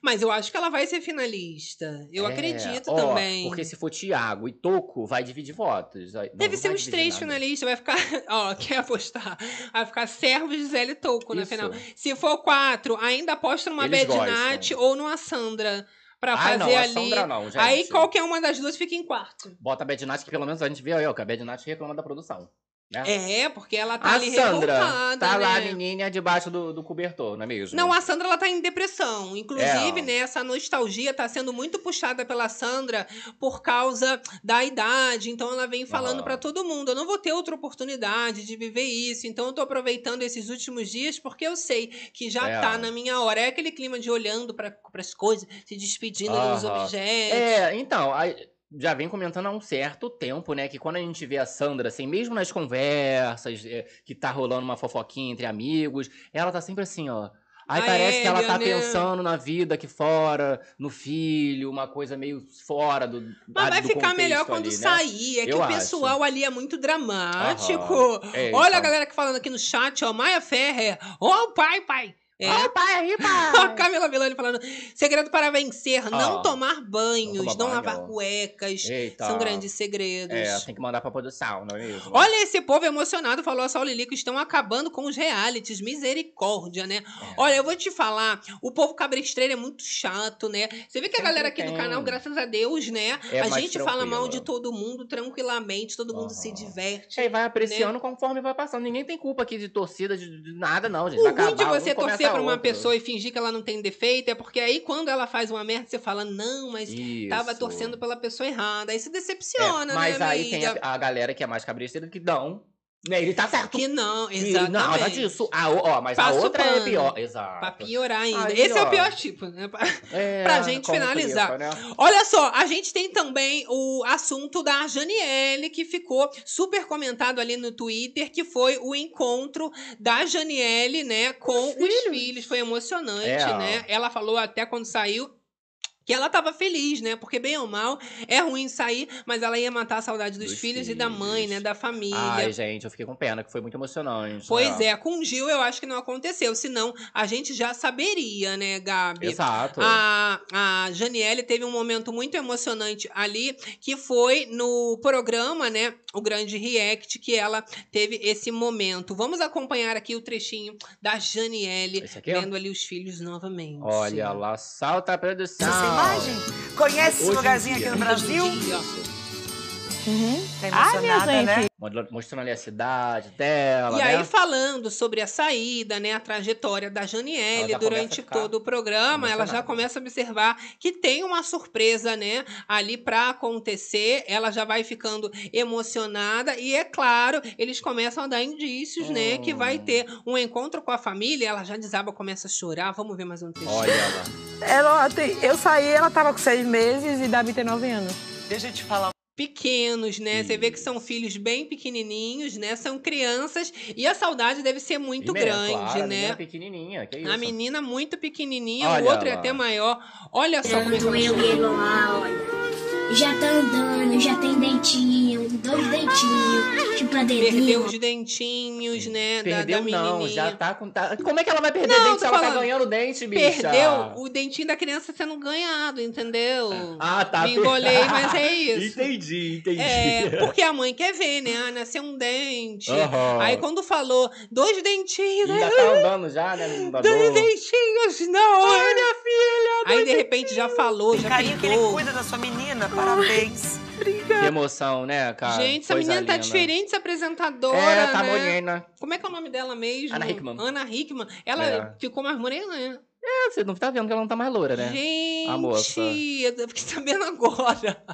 Mas eu acho que ela vai ser finalista. Eu É, acredito ó, também. Porque se for Thiago e Toco, vai dividir votos. Não, Deve não ser os três nada. finalistas, vai ficar. Ó, quer apostar? Vai ficar Servo, Gisele e Touco na final. Se for quatro, ainda aposta numa Eles. Nath ou numa Sandra. Pra Ah, fazer não, a ali. Sandra não, gente. Aí qualquer uma das duas fica em quarto. Bota a Bad Nath, que pelo menos a gente vê aí, ó, que a Bad Nath reclama da produção. Né? É, porque ela tá a ali Sandra revoltada, tá lá, a né? menina, debaixo do, do cobertor, não é mesmo? Não, a Sandra ela tá em depressão. Inclusive, É. né, essa nostalgia tá sendo muito puxada pela Sandra por causa da idade. Então ela vem falando Aham. pra todo mundo: eu não vou ter outra oportunidade de viver isso. Então eu tô aproveitando esses últimos dias porque eu sei que já É. tá na minha hora. É aquele clima de olhando para as coisas, se despedindo dos objetos. É, então, aí já vem comentando há um certo tempo, né? Que quando a gente vê a Sandra, assim, mesmo nas conversas, é, que tá rolando uma fofoquinha entre amigos, ela tá sempre assim, ó. Aí A parece que ela Hélia, tá pensando na vida aqui fora, no filho, uma coisa meio fora do. Mas vai do ficar melhor quando ali, né? sair. É que Eu o acho. pessoal ali é muito dramático. Aham. É, Olha a galera que falando aqui no chat, ó. Maia Ferrer. Ó, pai, pai. É. Ó, pai aí, A pai! Camila Vilani falando. Segredo para vencer: não Ó, tomar banhos, não não, lavar cuecas. Eita. São grandes segredos. É, tem que mandar pra produção, não é mesmo? Olha esse povo emocionado, falou a Saul Lilico, estão acabando com os realities, misericórdia, né? É. Olha, eu vou te falar, o povo cabrestreiro é muito chato, né? Você vê que a Sempre galera aqui do tem. canal, graças a Deus, né? É a gente fala mal de todo mundo tranquilamente, todo mundo se Aham. diverte. Aí vai né? apreciando conforme vai passando. Ninguém tem culpa aqui de torcida, de, de nada, não, gente. O Vai ruim de você torcer pra uma outro. pessoa e fingir que ela não tem defeito é porque aí quando ela faz uma merda, você fala, não, mas tava Isso. torcendo pela pessoa errada. Aí se É, decepciona, mas né, aí tem amiga? a, a galera que é mais cabresteira que não. Né, Ele tá certo. Que não, exatamente. Nada disso. A, o- ó, mas a Passa o outra é pano. pior. Exato. Pra piorar ainda. Aí, Esse é ó. o pior tipo, né? Pra, É, pra gente finalizar. né? Olha só, a gente tem também o assunto da Janiele, que ficou super comentado ali no Twitter, que foi o encontro da Janiele, né, com os filhos. Foi emocionante, É. né? Ela falou até quando saiu. Que ela tava feliz, né? Porque bem ou mal, é ruim sair, mas ela ia matar a saudade dos, Dos filhos, e da mãe, filhos. né? Da família. Ai, gente, eu fiquei com pena, que foi muito emocionante. Pois né? é, com o Gil eu acho que não aconteceu, senão a gente já saberia, né, Gabi? Exato. A, a Janiele teve um momento muito emocionante ali, que foi no programa, né? O Grande React, que ela teve esse momento. Vamos acompanhar aqui o trechinho da Janiele, vendo ali os filhos novamente. Olha lá, salta a produção. Conhece esse lugarzinho aqui no Brasil? Tá Ai, minha né? Mostrando ali a cidade dela, E aí, né? falando sobre a saída, né, a trajetória da Ela Janiele durante todo o programa, ela já começa a observar que tem uma surpresa, né, ali pra acontecer. Ela já vai ficando emocionada e é claro, eles começam a dar indícios, né, que vai Hum. ter um encontro com a família. Ela já desaba, começa a chorar. Vamos ver mais um trecho. Olha lá. Ela tem- eu saí, ela tava com seis meses e Davi tem nove anos. Deixa eu te falar. Pequenos, né? Você vê que são filhos bem pequenininhos, né? São crianças e a saudade deve ser muito mesmo, grande, claro, a menina né? pequenininha, que isso? A menina muito pequenininha, Olha o outro é lá. até maior. Olha só como é que Já tá andando, já tem dentinho, dois dentinhos, tipo a Perdeu os dentinhos, né? da- Perdeu da, não, menininha. já tá com... Tá... Como é que ela vai perder Não, dente se ela tá ganhando dente, bicha? Perdeu o dentinho da criança sendo ganhado, entendeu? Ah, tá. Me engolei, mas é isso. Entendi, entendi. É, porque a mãe quer ver, né? Ah, nasceu um dente. Aham. Aí quando falou dois dentinhos, já tá andando já, né? Não dá dois dentinhos, não. Ai, minha filha. Aí de repente já falou, já Carinho que ele cuida da sua menina, parabéns. Que emoção, né, cara? Gente, essa Coisa menina tá linda. diferente, essa apresentadora, É, tá né? morena. Como é que é o nome dela mesmo? Ana Hickman. Ana Hickman. Ela É. ficou mais morena, né? É, você não tá vendo que ela não tá mais loura, né? Gente, A moça. eu fiquei sabendo agora.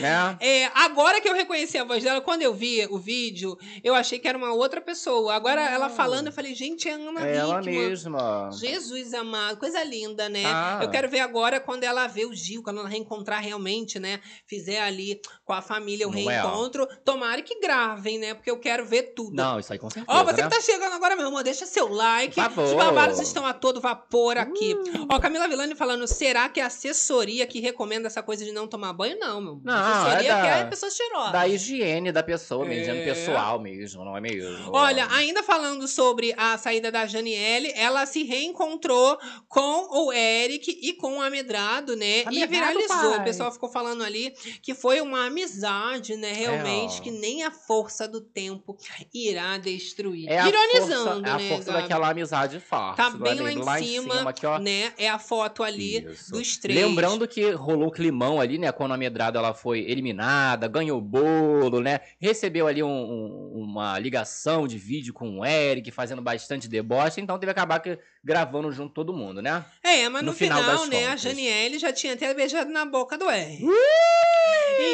Né? É, agora que eu reconheci a voz dela, quando eu vi o vídeo, eu achei que era uma outra pessoa. Agora ela falando, eu falei, gente, é a Ana É ela mesma. Jesus amado, coisa linda, né? Ah. Eu quero ver agora quando ela vê o Gil, quando ela reencontrar realmente, né? Fizer ali com a família o Não é, reencontro. Tomara que gravem, né? Porque eu quero ver tudo. Não, isso aí com certeza, Ó, você né? que tá chegando agora, meu amor, deixa seu like. Por favor. Os babados estão a todo vapor aqui. Uh. Ó, Camila Villani falando, será que é a assessoria que recomenda essa coisa de não tomar banho? Não, meu. Não, assessoria é da- quer a pessoa cheirosa. Da higiene da pessoa mesmo, higiene É. pessoal mesmo, não é mesmo? Olha, ainda falando sobre a saída da Janiele, ela se reencontrou com o Eric e com o Amedrado, né? e Amedrado, viralizou. pai. O pessoal ficou falando ali que foi uma amizade, né? Realmente, ó. que nem a força do tempo irá destruir. É a Ironizando, força, é a né? força Gabi? daquela amizade forte. Tá bem é lá mesmo? em cima, aqui, ó. né? É a foto ali Isso. dos três. Lembrando que rolou o climão ali, né? Quando a Medrado ela foi eliminada, ganhou bolo, né? Recebeu ali um- um- uma ligação de vídeo com o Eric, fazendo bastante deboche, então teve que acabar que- gravando junto todo mundo, né? É, mas no, No final final, né, a. Janiele já tinha até beijado na boca do R.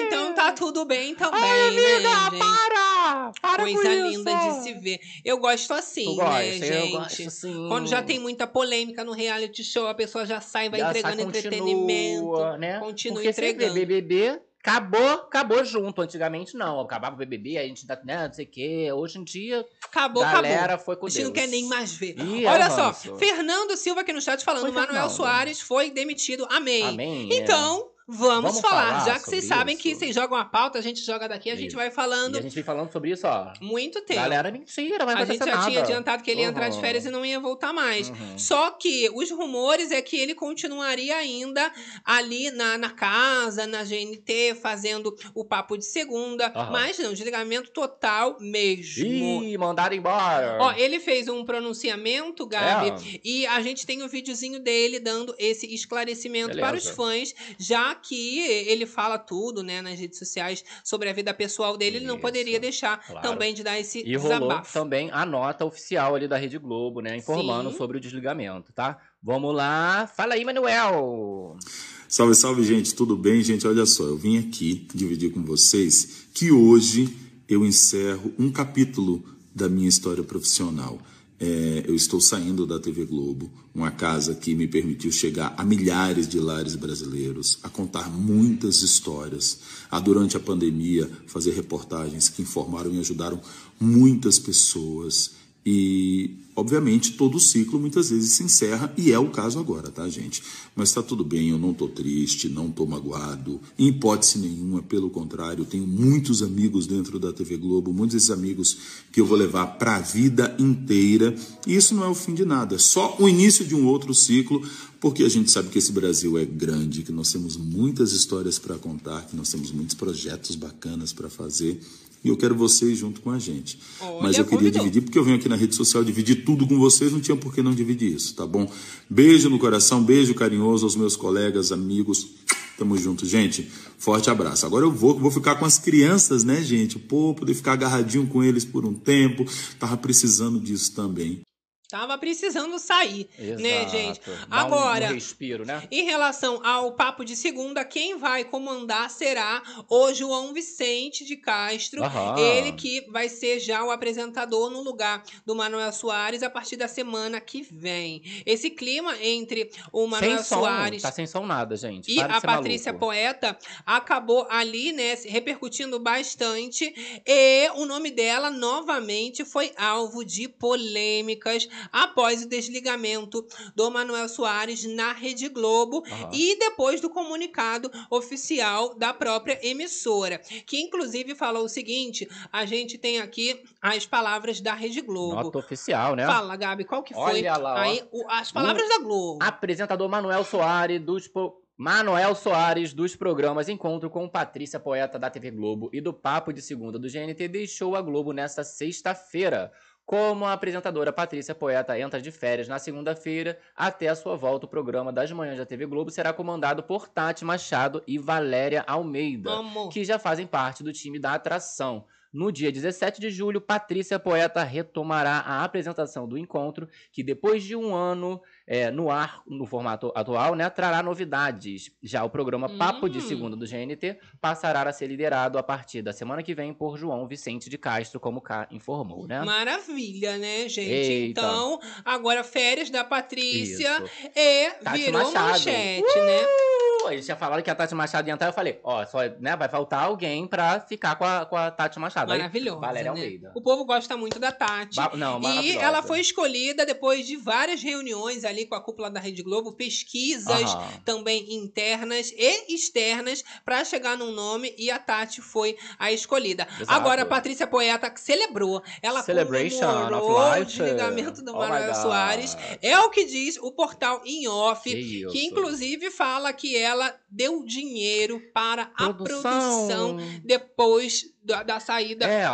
Então tá tudo bem também, Ai, amiga, né, gente? para! Para Coisa isso! linda de se ver. Eu gosto assim, né? Eu gente? gosto sim. Quando já tem muita polêmica no reality show, a pessoa já sai, vai Já entregando sai, entretenimento. continua, né? Continua Porque entregando. BBB acabou, acabou junto. Antigamente não, acabava o BBB, a gente dá, né, não sei o quê. Hoje em dia, Acabou, galera acabou. foi com A gente não Deus. quer nem mais ver. Olha um só. Fernando Silva aqui no chat falando, Foi, Manuel Fernando. Soares foi demitido. Amém. Amém. é. Vamos, Vamos falar. falar Já que vocês sabem isso. que vocês jogam a pauta, a gente joga daqui, a gente Isso. vai falando E a gente vem falando sobre isso, ó. muito tempo. Galera, mentira, vai a gente já nada. tinha adiantado que ele ia entrar de Uhum. férias e não ia voltar mais. Uhum. Só que os rumores é que ele continuaria ainda ali na, na casa, na GNT, fazendo o papo de segunda. Aham. Mas não, desligamento total mesmo. Ih, mandaram embora. Ó, ele fez um pronunciamento, Gabi, É. e a gente tem o videozinho dele dando esse esclarecimento Beleza. para os fãs, já que ele fala tudo, né, nas redes sociais sobre a vida pessoal dele, ele não Isso, poderia deixar claro. também de dar esse E rolou desabafo. também a nota oficial ali da Rede Globo, né? Informando Sim. sobre o desligamento, tá? Vamos lá. Fala aí, Manuel. Salve, salve, gente. Tudo bem, gente? Olha só, eu vim aqui dividir com vocês que hoje eu encerro um capítulo da minha história profissional. É, eu estou saindo da TV Globo, uma casa que me permitiu chegar a milhares de lares brasileiros, a contar muitas histórias, a durante a pandemia fazer reportagens que informaram e ajudaram muitas pessoas. E, obviamente, todo o ciclo muitas vezes se encerra, e é o caso agora, tá, gente? Mas está tudo bem, eu não estou triste, não estou magoado, em hipótese nenhuma, pelo contrário, tenho muitos amigos dentro da TV Globo, muitos desses amigos que eu vou levar para a vida inteira, e isso não é o fim de nada, é só o início de um outro ciclo, porque a gente sabe que esse Brasil é grande, que nós temos muitas histórias para contar, que nós temos muitos projetos bacanas para fazer e eu quero vocês junto com a gente. Olha, Mas eu queria convidou. dividir, porque eu venho aqui na rede social dividir tudo com vocês, não tinha por que não dividir isso, tá bom? Beijo no coração, beijo carinhoso aos meus colegas, amigos. Tamo junto, gente. Forte abraço. Agora eu vou, vou ficar com as crianças, né, gente? Pô, poder ficar agarradinho com eles por um tempo. Tava precisando disso também. Tava precisando sair, né, Exato. gente? Dá Agora, Um, respiro, né? Em relação ao papo de segunda, quem vai comandar será o João Vicente de Castro. Aham. Ele que vai ser já o apresentador no lugar do Manuel Soares a partir da semana que vem. Esse clima entre o Manuel sem som, Soares Tá sem som nada, gente. e a Patrícia maluco. Poeta acabou ali, né, se repercutindo bastante. E o nome dela novamente foi alvo de polêmicas após o desligamento do Manuel Soares na Rede Globo Aham. e depois do comunicado oficial da própria emissora, que inclusive falou o seguinte: a gente tem aqui as palavras da Rede Globo. Nota oficial, né? Fala, Gabi, qual que foi Olha lá, aí o- as palavras O da Globo? Apresentador Manuel Soares dos Manuel Soares dos programas Encontro com Patrícia Poeta da TV Globo e do Papo de Segunda do GNT deixou a Globo nesta sexta-feira. Como a apresentadora Patrícia Poeta entra de férias na segunda-feira, até a sua volta, o programa das manhãs da TV Globo será comandado por Tati Machado e Valéria Almeida, que já fazem parte do time da atração. No dia 17 de julho, Patrícia Poeta retomará a apresentação do encontro, que depois de um ano é, no ar, no formato atual, né, trará novidades. Já o programa Papo de Hum. Segunda do GNT passará a ser liderado a partir da semana que vem por João Vicente de Castro, como cá informou, né? Maravilha, né, gente? Eita. Então, agora férias da Patrícia Isso. e Tati virou Machado. manchete, né? Uh, Eles já falaram que a Tati Machado ia entrar, eu falei, ó, só, né, vai faltar alguém pra ficar com a, com a Tati Machado. Aí, Maravilhosa, Valéria né? Almeida. O povo gosta muito da Tati. Ba- não, e ela foi escolhida depois de várias reuniões ali com a cúpula da Rede Globo, pesquisas Aham. também internas e externas para chegar num nome e a Tati foi a escolhida. Exato. Agora a Patrícia Poeta celebrou, ela Celebration comemorou of o desligamento do Oh Manuel. Soares. É o que diz o portal em off, Que que, inclusive fala que ela deu dinheiro para a Produção. produção depois da, da saída É,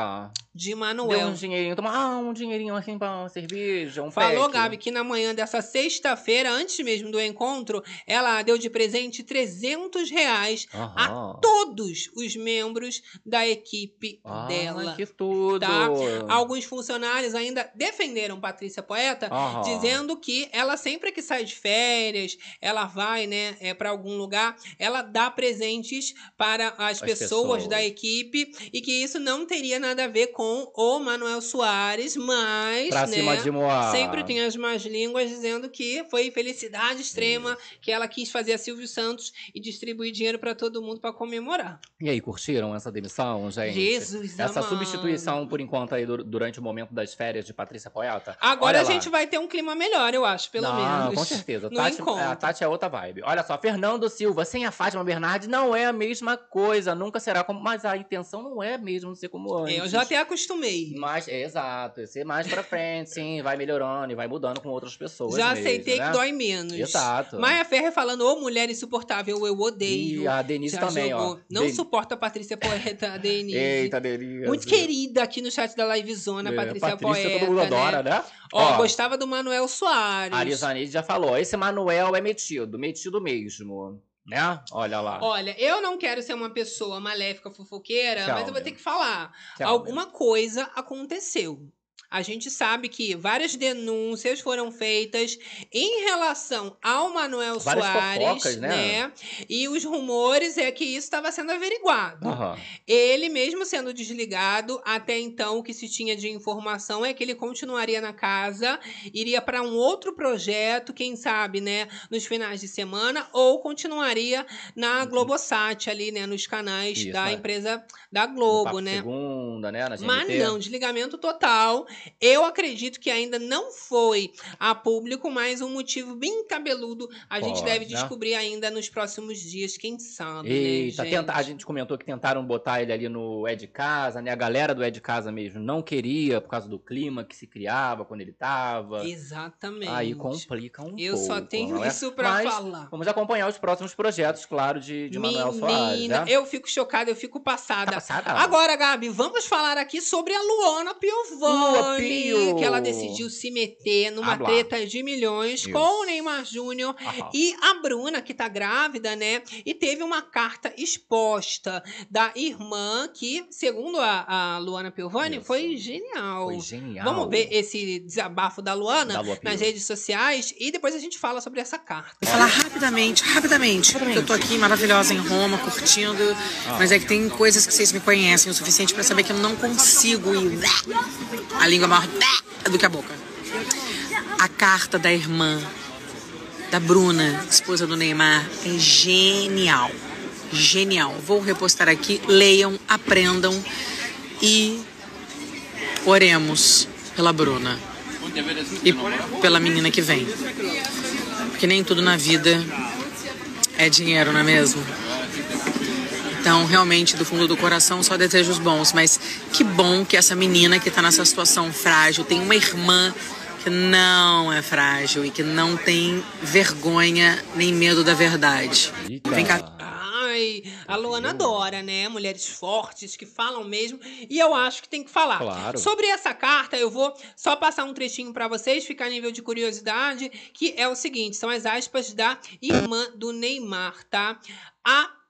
de Deu Manuel. um dinheirinho, toma ah, um dinheirinho assim pra uma cerveja, um Falou, pack. Gabi, que na manhã dessa sexta-feira, antes mesmo do encontro, ela deu de presente 300 reais a todos os membros da equipe Ai, dela. que tudo. Tá? Alguns funcionários ainda defenderam Patrícia Poeta, dizendo que ela sempre que sai de férias, ela vai, né, é, para algum lugar, ela dá presentes para as, As pessoas, pessoas. da equipe e que isso não teria nada a ver com o Manuel Soares, mas, Pra né, cima de Moá. sempre tem as más línguas dizendo que foi felicidade extrema, que ela quis fazer a Silvio Santos e distribuir dinheiro para todo mundo para comemorar. E aí, curtiram essa demissão, gente? Jesus Essa amado. substituição, por enquanto, aí, dur- durante o momento das férias de Patrícia Poeta. Agora a gente vai ter um clima melhor, eu acho, pelo Não, menos. com certeza. No Tati, encontro. a Tati é outra vibe. Olha só, Fernando Silva sem a Fátima Bernardes não é a mesma coisa. Nunca será como. Mas a intenção não é mesmo ser como antes. Eu já até acostumei. Mas, é, exato. é Ser mais pra frente, sim. Vai melhorando e vai mudando com outras pessoas. Já mesmo, aceitei né? que dói menos. Exato. Maia Ferrer falando, ô mulher insuportável, eu odeio. E a Denise Já também, jogou. ó. Não Den- suporta a Patrícia Poeta, a Denise. Eita, Denise. Muito querida aqui no chat da Livezona, É, Patrícia, Patrícia, Poeta. todo mundo adora, né? Ó, Ó. gostava do Manuel Soares. A Arizanide já falou. Esse Manuel é metido. Metido mesmo. Né? Olha lá. Olha, eu não quero ser uma pessoa maléfica, fofoqueira, mas eu vou ter que falar. Alguma coisa aconteceu. A gente sabe que várias denúncias foram feitas em relação ao Manuel Várias Soares, fofocas, né? né? E os rumores é que isso estava sendo averiguado. Aham. Ele mesmo sendo desligado, até então o que se tinha de informação é que ele continuaria na casa, iria para um outro projeto, quem sabe, né, nos finais de semana, ou continuaria na Globosat ali, né, nos canais Uhum. Isso, da né? empresa da Globo, né? Segunda, né? Mas não, desligamento total. Eu acredito que ainda não foi a público, mas um motivo bem cabeludo a gente Pode, deve né? descobrir ainda nos próximos dias, quem sabe, Eita, né, tenta- a gente? gente comentou que tentaram botar ele ali no É de Casa, né? A galera do É de Casa mesmo não queria por causa do clima que se criava quando ele tava. Exatamente. Aí complica um Eu pouco. só tenho é? isso pra Mas falar. Vamos acompanhar os próximos projetos, claro, de, de Manuel Soares, Menina, né? eu fico chocada, eu fico passada. Tá passada? Agora, Gabi, vamos falar aqui sobre a Luana Lua Que ela decidiu se meter numa Habla. treta de milhões Isso. com o Neymar Júnior e a Bruna, que tá grávida, né? E teve uma carta exposta da irmã, que, segundo a, a Luana Piovani, Isso. foi genial. Foi genial. Vamos ver esse desabafo da Luana Da nas redes sociais e depois a gente fala sobre essa carta. Falar rapidamente, rapidamente, porque eu tô aqui maravilhosa em Roma, curtindo, Ah. mas é que tem coisas que vocês me conhecem o suficiente pra saber que eu não consigo ir a língua maior do que a boca. A carta da irmã da Bruna, esposa do Neymar, é genial. Genial. Vou repostar aqui, leiam, aprendam e oremos pela Bruna e pela menina que vem. Porque nem tudo na vida é dinheiro, não é mesmo? Então, realmente, do fundo do coração, só desejos bons. Mas que bom que essa menina que tá nessa situação frágil tem uma irmã que não é frágil e que não tem vergonha nem medo da verdade. Vem cá. Ai, a Luana adora, né? Mulheres fortes que falam mesmo. E eu acho que tem que falar. Claro. Sobre essa carta, eu vou só passar um trechinho pra vocês, ficar a nível de curiosidade, que é o seguinte: são as aspas da irmã do Neymar, tá? A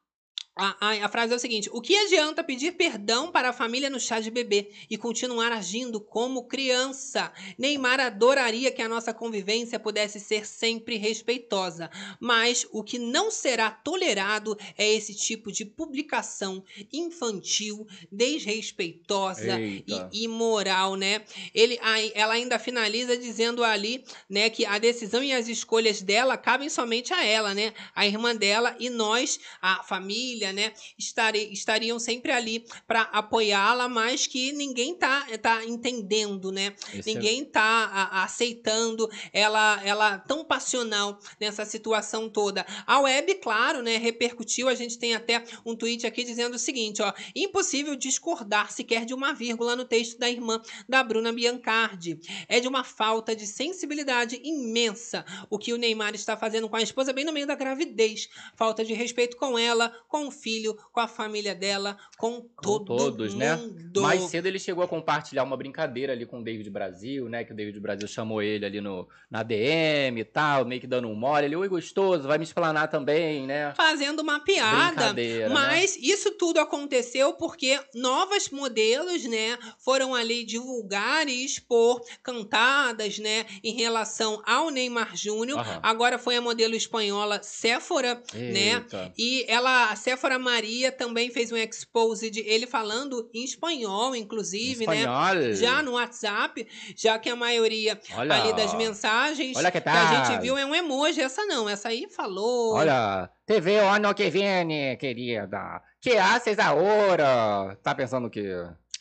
a, a- a frase é o seguinte: O que adianta pedir perdão para a família no chá de bebê e continuar agindo como criança? Neymar adoraria que a nossa convivência pudesse ser sempre respeitosa, mas o que não será tolerado é esse tipo de publicação infantil, desrespeitosa Eita. e imoral, né? Ele, ai- ela ainda finaliza dizendo ali, né, que a decisão e as escolhas dela cabem somente a ela, né? A irmã dela e nós, a família, né, estare, estariam sempre ali para apoiá-la, mas que ninguém tá, tá entendendo, né? Esse é- ninguém tá a- aceitando ela, ela tão passional nessa situação toda. A web, claro, né, repercutiu. A gente tem até um tweet aqui dizendo o seguinte, ó: impossível discordar sequer de uma vírgula no texto da irmã da Bruna Biancardi. É de uma falta de sensibilidade imensa o que o Neymar está fazendo com a esposa bem no meio da gravidez. Falta de respeito com ela, com o filho, com a família dela, com Com todo todos, né? mundo. Mais cedo ele chegou a compartilhar uma brincadeira ali com o David Brasil, né? Que o David Brasil chamou ele ali no, na DM e tal, meio que dando um mole. Ele, oi, gostoso, vai me explanar também, né? fazendo uma piada. Né? Mas isso tudo aconteceu porque novas modelos, né, foram ali divulgar e expor cantadas, né, em relação ao Neymar Júnior. Agora foi a modelo espanhola Séfora, né? Eita. E ela, a Séfora Maria também fez um expose de ele falando em espanhol, inclusive, né? Espanhol. Já no WhatsApp, já que a maioria Olha. ali das mensagens Olha que que a gente viu é um emoji. Essa não, essa aí falou. Olha, TV ano que vem, querida. Que haces agora? Tá pensando o quê?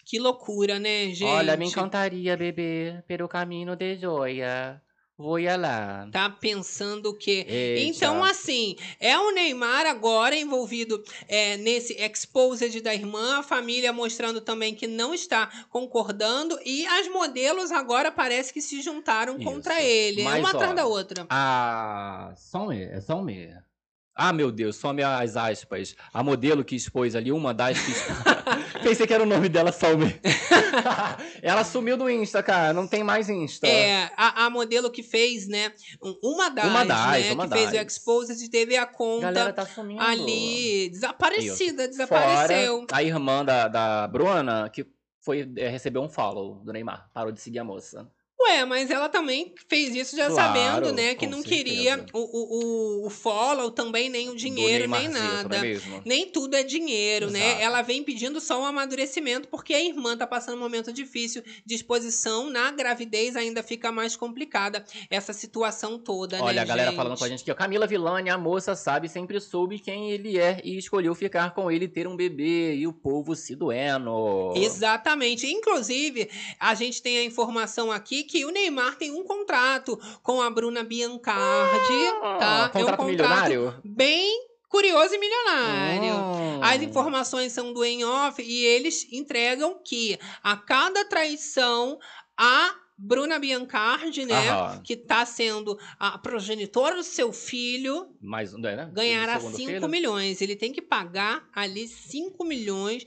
Que loucura, né, gente? Olha, me encantaria, bebê, pelo caminho de joia. Vou ir lá. Tá pensando o quê? Eita. Então, assim, é o Neymar agora envolvido é, nesse exposed da irmã, a família mostrando também que não está concordando, e as modelos agora parece que se juntaram contra ele. é Mas, uma ó, atrás da outra. A. Some, é some. Ah, meu Deus, some as aspas. A modelo que expôs ali, uma das que expôs. Pensei que era o nome dela, some. Ela sumiu do Insta, cara. Não tem mais Insta. É, a, a modelo que fez, né? um- Uma das, Uma das, né? uma que fez o das. Exposed teve a conta Galera tá sumindo. ali desaparecida, Isso. desapareceu. Fora a irmã da, da Bruna, que foi é, recebeu um follow do Neymar. Parou de seguir a moça. Ué, mas ela também fez isso já Claro, sabendo, né, que não certeza. queria o, o, o, follow também, nem o dinheiro, nem é nada. Nem tudo é dinheiro, né? Exato. Ela vem pedindo só um amadurecimento, porque a irmã tá passando um momento difícil de exposição. Na gravidez ainda fica mais complicada essa situação toda, né, Olha, a galera gente? falando com a gente que a Camila Villani, a moça sabe, sempre soube quem ele é e escolheu ficar com ele e ter um bebê. E o povo se doendo. Exatamente. Inclusive, a gente tem a informação aqui que o Neymar tem um contrato com a Bruna Biancardi, tá? Ah, contrato é um contrato milionário? bem curioso e milionário. Hum. As informações são do em off e eles entregam que a cada traição a Bruna Biancardi, né, Aham. que tá sendo a progenitora do seu filho, Mais um, né? ganhará Segundo 5 filho. milhões. Ele tem que pagar ali 5 milhões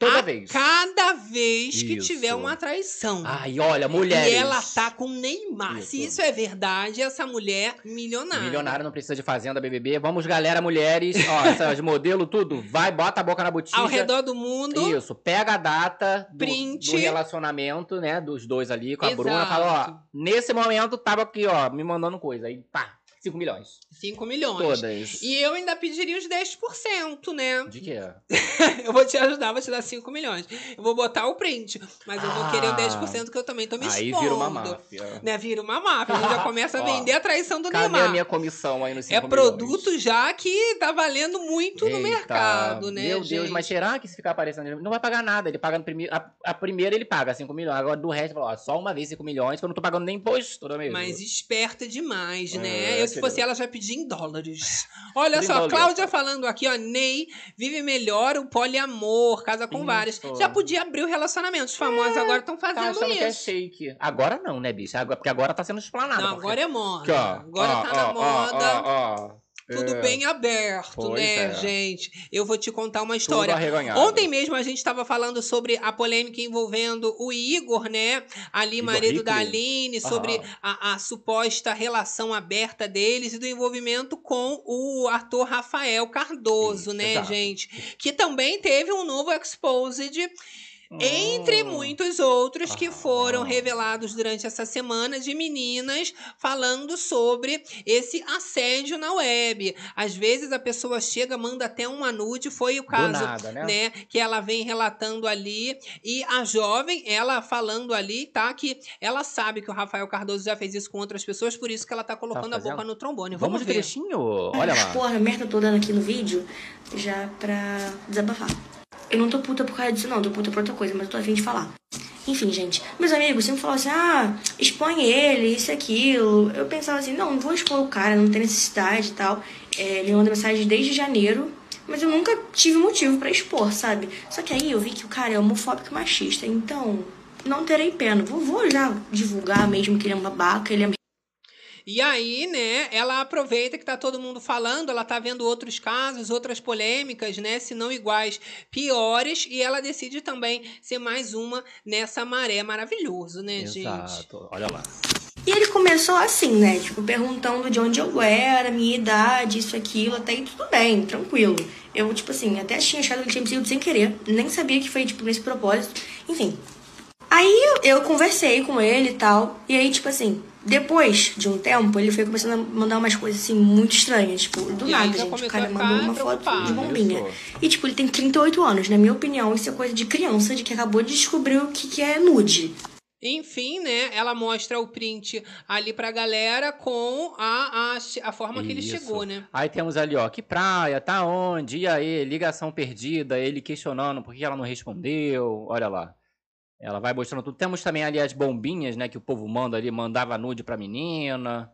Toda a vez. cada vez que Isso. tiver uma traição. Ai, olha, mulheres. E ela tá com Neymar. Isso. Se isso é verdade, essa mulher milionária. Milionário não precisa de fazenda BBB. Vamos, galera, mulheres. Ó, essas modelo, tudo. Vai, bota a boca na botija. Ao redor do mundo. Isso, pega a data do, do relacionamento, né, dos dois ali com a Exato. Bruna. Fala, ó, nesse momento tava aqui, ó, me mandando coisa. Aí, pá, 5 milhões. 5 milhões. Todas. E eu ainda pediria os 10%, né? De quê? eu vou te ajudar, vou te dar 5 milhões. Eu vou botar o print, mas eu vou Ah. querer o 10% que eu também tô me Aí expondo. vira uma máfia. Né? Vira uma máfia. A gente já começa a Ó, vender a traição do Cadê Neymar. a minha comissão aí nos 5 É produto já que tá valendo muito no mercado, né, Meu Deus, gente? mas será que se ficar aparecendo, não vai pagar nada. Ele paga no primeiro. A, a primeira ele paga 5 milhões. Agora do resto, fala, ó, só uma vez 5 milhões, que eu não tô pagando nem imposto, não é mesmo? Mas esperta demais, né? É, eu, se fosse ela, já pedia em dólares. Olha só, dólar. Cláudia falando aqui, ó. Ney vive melhor o poliamor, casa com Isso. várias. Já podia abrir o relacionamento. Os famosos agora estão Tá fazendo achando que é isso. shake. Agora não, né, bicho? Agora, porque agora tá sendo explanado. Não, porque- agora é moda. Ó. Agora Ó, tá na ó, ó, moda. ó, ó. Tudo É. bem aberto, Pois né, é. gente? Eu vou te contar uma história. Ontem mesmo a gente estava falando sobre a polêmica envolvendo o Igor, né? Ali, Igor marido da Hickley? Aline, sobre a, a suposta relação aberta deles e do envolvimento com o ator Rafael Cardoso, né, exato. gente? Que também teve um novo exposed. Entre Hum. muitos outros que foram revelados durante essa semana de meninas falando sobre esse assédio na web. Às vezes a pessoa chega, manda até uma nude, foi o caso, nada, né? que ela vem relatando ali e a jovem, ela falando ali, tá, que ela sabe que o Rafael Cardoso já fez isso com outras pessoas, por isso que ela tá colocando a fazendo? boca no trombone. Vamos Vamos, de ver. trechinho? Olha lá. Porra, a merda toda aqui no vídeo, já pra desabafar. Eu não tô puta por causa disso, não. Tô puta por outra coisa, mas eu tô afim de falar. Enfim, gente, meus amigos sempre falavam assim: ah, expõe ele, isso e aquilo. Eu pensava assim: não, não vou expor o cara, não tem necessidade e tal. É, ele manda mensagem desde janeiro, mas eu nunca tive motivo pra expor, sabe? Só que aí eu vi que o cara é homofóbico e machista, então não terei pena. Vou, vou já divulgar mesmo que ele é um babaca, ele é E aí, né, ela aproveita que tá todo mundo falando, ela tá vendo outros casos, outras polêmicas, né, se não iguais, piores, e ela decide também ser mais uma nessa maré maravilhoso, né, gente? Exato. Olha lá. E ele começou assim, né? Tipo, perguntando de onde eu era, minha idade, isso, aquilo, até aí tudo bem, tranquilo. Eu, tipo assim, até tinha achado que ele tinha me seguido sem querer. Nem sabia que foi, tipo, nesse propósito. Enfim. Aí eu, conversei com ele e tal. E aí, tipo assim, depois de um tempo, ele foi começando a mandar umas coisas assim muito estranhas. Tipo, do E nada, gente. O cara mandou uma foto de bombinha. E, tipo, ele tem 38 anos. Na minha opinião, isso é coisa de criança, de que acabou de descobrir o que, que é nude. Enfim, né, ela mostra o print ali pra galera com a, a, a forma que ele Isso. chegou, né? Aí temos ali, ó, que praia, tá onde? E aí, ligação perdida, ele questionando por que ela não respondeu. Olha lá. Ela vai mostrando tudo. Temos também ali as bombinhas, né, que o povo manda ali, mandava nude pra menina.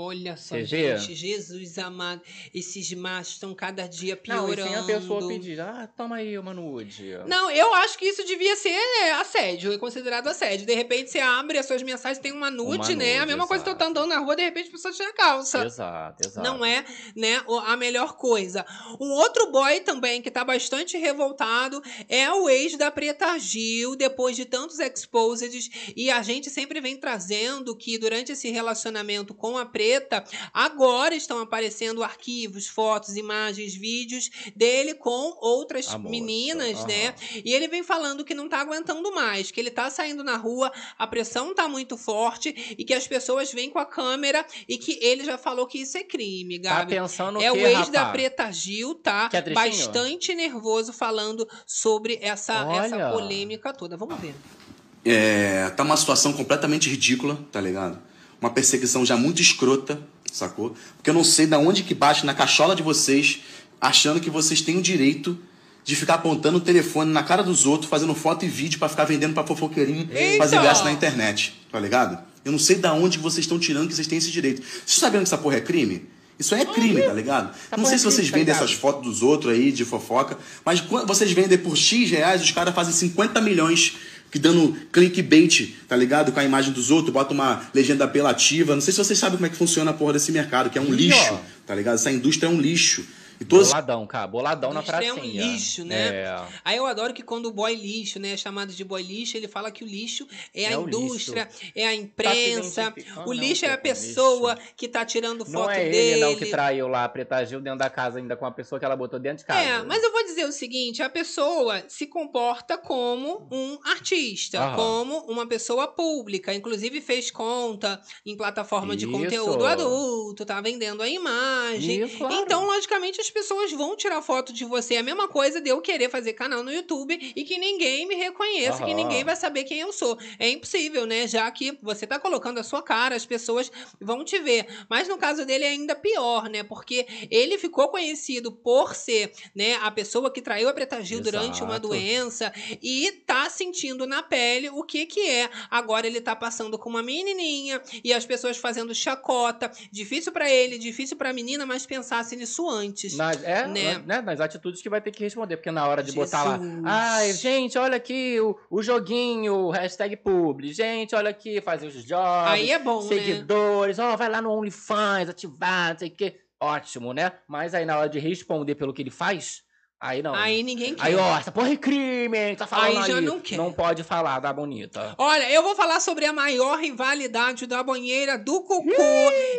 Olha só, gente, Jesus amado, esses machos estão cada dia Não, e piorando. sem a pessoa pedir, ah, toma aí uma nude. Não, eu acho que isso devia ser assédio, é considerado assédio. De repente você abre as suas mensagens, tem uma nude, Uma né? a nude, mesma coisa que eu tô andando na rua, de repente a pessoa tira a calça. Exato, exato. Não é, né, a melhor coisa. Um outro boy também que tá bastante revoltado é o ex da Preta Gil, depois de tantos exposeds, e a gente sempre vem trazendo que durante esse relacionamento com a Preta, agora estão aparecendo arquivos, fotos, imagens, vídeos dele com outras meninas, né? E ele vem falando que não tá aguentando mais, que ele tá saindo na rua, a pressão tá muito forte e que as pessoas vêm com a câmera e que ele já falou que isso é crime, Tá Gabi. pensando o é quê, o ex da rapaz? Preta Gil, tá? Quer trechinho? Bastante nervoso falando sobre essa, essa polêmica toda. Vamos ver. É, tá uma situação completamente ridícula, tá ligado? Uma perseguição já muito escrota, sacou? Porque eu não sei da onde que bate na cachola de vocês, achando que vocês têm o direito de ficar apontando o telefone na cara dos outros, fazendo foto e vídeo pra ficar vendendo pra fofoqueirinho, Eita! fazer graça na internet, tá ligado? Eu não sei da onde vocês estão tirando que vocês têm esse direito. Vocês sabendo que essa porra é crime? Isso aí é crime, tá ligado? não porra sei é se vocês tá vendem essas fotos dos outros aí de fofoca, mas quando vocês vendem por X reais, os caras fazem 50 milhões que dando clickbait, tá ligado? Com a imagem dos outros, bota uma legenda apelativa. Não sei se vocês sabem como é que funciona a porra desse mercado, que é um lixo, tá ligado? Essa indústria é um lixo. E todas Boladão, cara. Boladão na Indústria é pracinha. um lixo, né? É. Aí eu adoro que quando o boy lixo, né, é chamado de boy lixo, ele fala que o lixo é, a É o indústria, é a Tá imprensa, identificando, o não, lixo é a com pessoa que tá tirando foto Não é dele. ele, não, que traiu lá a Preta Gil dentro da casa ainda com a pessoa que ela botou dentro de casa. É, mas eu vou dizer o seguinte: a pessoa se comporta como um artista, Aham. como uma pessoa pública. Inclusive fez conta em plataforma de Isso. conteúdo adulto, tá vendendo a imagem. Isso, claro. Então, logicamente, as pessoas vão tirar foto de você. É a mesma coisa de eu querer fazer canal no YouTube e que ninguém me reconheça, que Aham. ninguém vai saber quem eu sou. É impossível, né? Já que você tá colocando a sua cara, as pessoas vão te ver. Mas no caso dele é ainda pior, né? Porque ele ficou conhecido por ser, né, a pessoa que traiu a Preta Gil durante uma Exato. doença e tá sentindo na pele o que que é. Agora ele tá passando com uma menininha e as pessoas fazendo chacota. Difícil pra ele, difícil pra menina, mas pensasse nisso antes. Nas, é, né? né, nas atitudes que vai ter que responder, porque na hora de botar lá, Jesus. ai, gente, olha aqui o, o joguinho, hashtag publi, gente, olha aqui, fazer os jobs, Aí é bom, né? seguidores, ó, vai lá no OnlyFans, ativar, não sei o que, ótimo, né? Mas aí na hora de responder pelo que ele faz, aí não. Aí ninguém quer. Aí, ó, essa porra é crime, hein? Tá falando Aí já aí. não quer. Não pode falar da bonita. Olha, eu vou falar sobre a maior rivalidade da banheira do Cucu.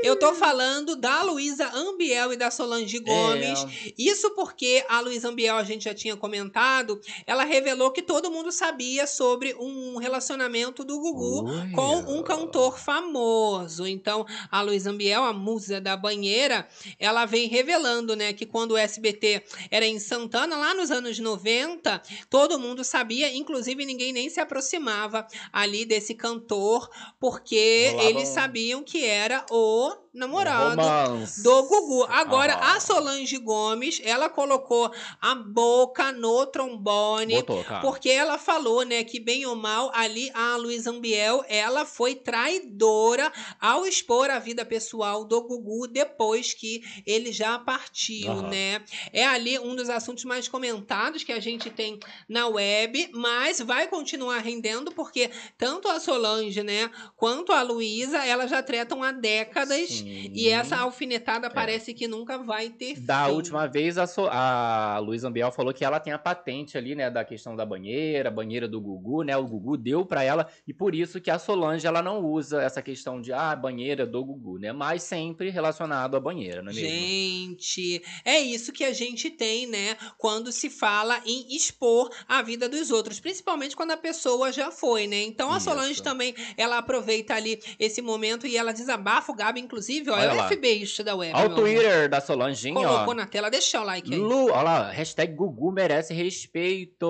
Eu tô falando da Luísa Ambiel e da Solange Gomes. É. Isso porque a Luísa Ambiel, a gente já tinha comentado, ela revelou que todo mundo sabia sobre um relacionamento do Gugu Olha. com um cantor famoso. Então, a Luísa Ambiel, a musa da banheira, ela vem revelando, né, que quando o SBT era em Santana, lá nos anos 90, todo mundo sabia, inclusive ninguém nem se aproximava ali desse cantor, porque Rolava eles um- sabiam que era o namorado romance. do Gugu. Agora, Aham. a Solange Gomes, ela colocou a boca no trombone, Botou, porque ela falou, né, que bem ou mal, ali a Luísa Ambiel, ela foi traidora ao expor a vida pessoal do Gugu depois que ele já partiu, né? É ali um dos assuntos mais comentados que a gente tem na web, mas vai continuar rendendo porque tanto a Solange, né, quanto a Luísa, elas já tretam há décadas e essa alfinetada parece que nunca vai ter É. Da fim. última vez, a, so a Luísa Ambiel falou que ela tem a patente ali, né, da questão da banheira, banheira do Gugu, né, o Gugu deu pra ela, e por isso que a Solange, ela não usa essa questão de, ah, banheira do Gugu, né, mas sempre relacionado à banheira, não é mesmo? Gente, é isso que a gente tem, né? Quando se fala em expor a vida dos outros, principalmente quando a pessoa já foi, né? Então a Isso. Solange também, ela aproveita ali esse momento e ela desabafa o Gabi, inclusive, ó, Olha é o lá. FBI isso da web. Olha o. Twitter da Solanginha, ó. Colocou na tela, deixa o like aí. Lu, olha lá, hashtag Gugu merece respeito.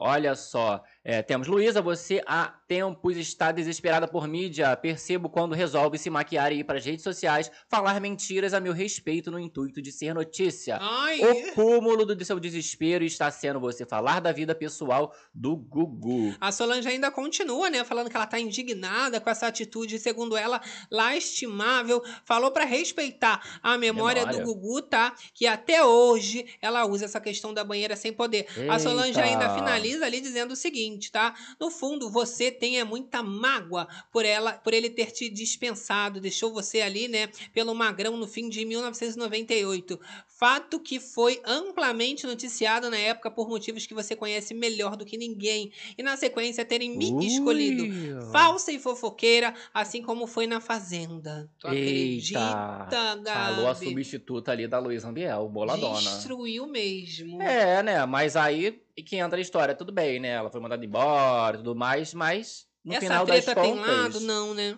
Olha só. É, temos Luísa, você há tempos está desesperada por mídia. Percebo quando resolve se maquiar e ir para as redes sociais falar mentiras a meu respeito no intuito de ser notícia. Ai. O cúmulo do seu desespero está sendo você falar da vida pessoal do Gugu. A Solange ainda continua, né, falando que ela tá indignada com essa atitude, segundo ela, lastimável. Falou pra respeitar a memória, Memória. do Gugu, tá? Que até hoje ela usa essa questão da banheira sem poder. A Solange Eita. ainda finaliza ali dizendo o seguinte, tá? No fundo, você é muita mágoa por ela, por ele ter te dispensado, deixou você ali, né, pelo magrão no fim de 1998. Fato que foi amplamente noticiado na época por motivos que você conhece melhor do que ninguém. E na sequência terem me Ui. escolhido falsa e fofoqueira, assim como foi na Fazenda. Tu Eita, acredita, Gabi? falou a substituta ali da Luísa Ambiel, boladona. Destruiu mesmo. É, né? Mas aí que entra a história, tudo bem, né? Ela foi mandada embora e tudo mais, mas no Essa final das treta tem contas. lado? Não, né?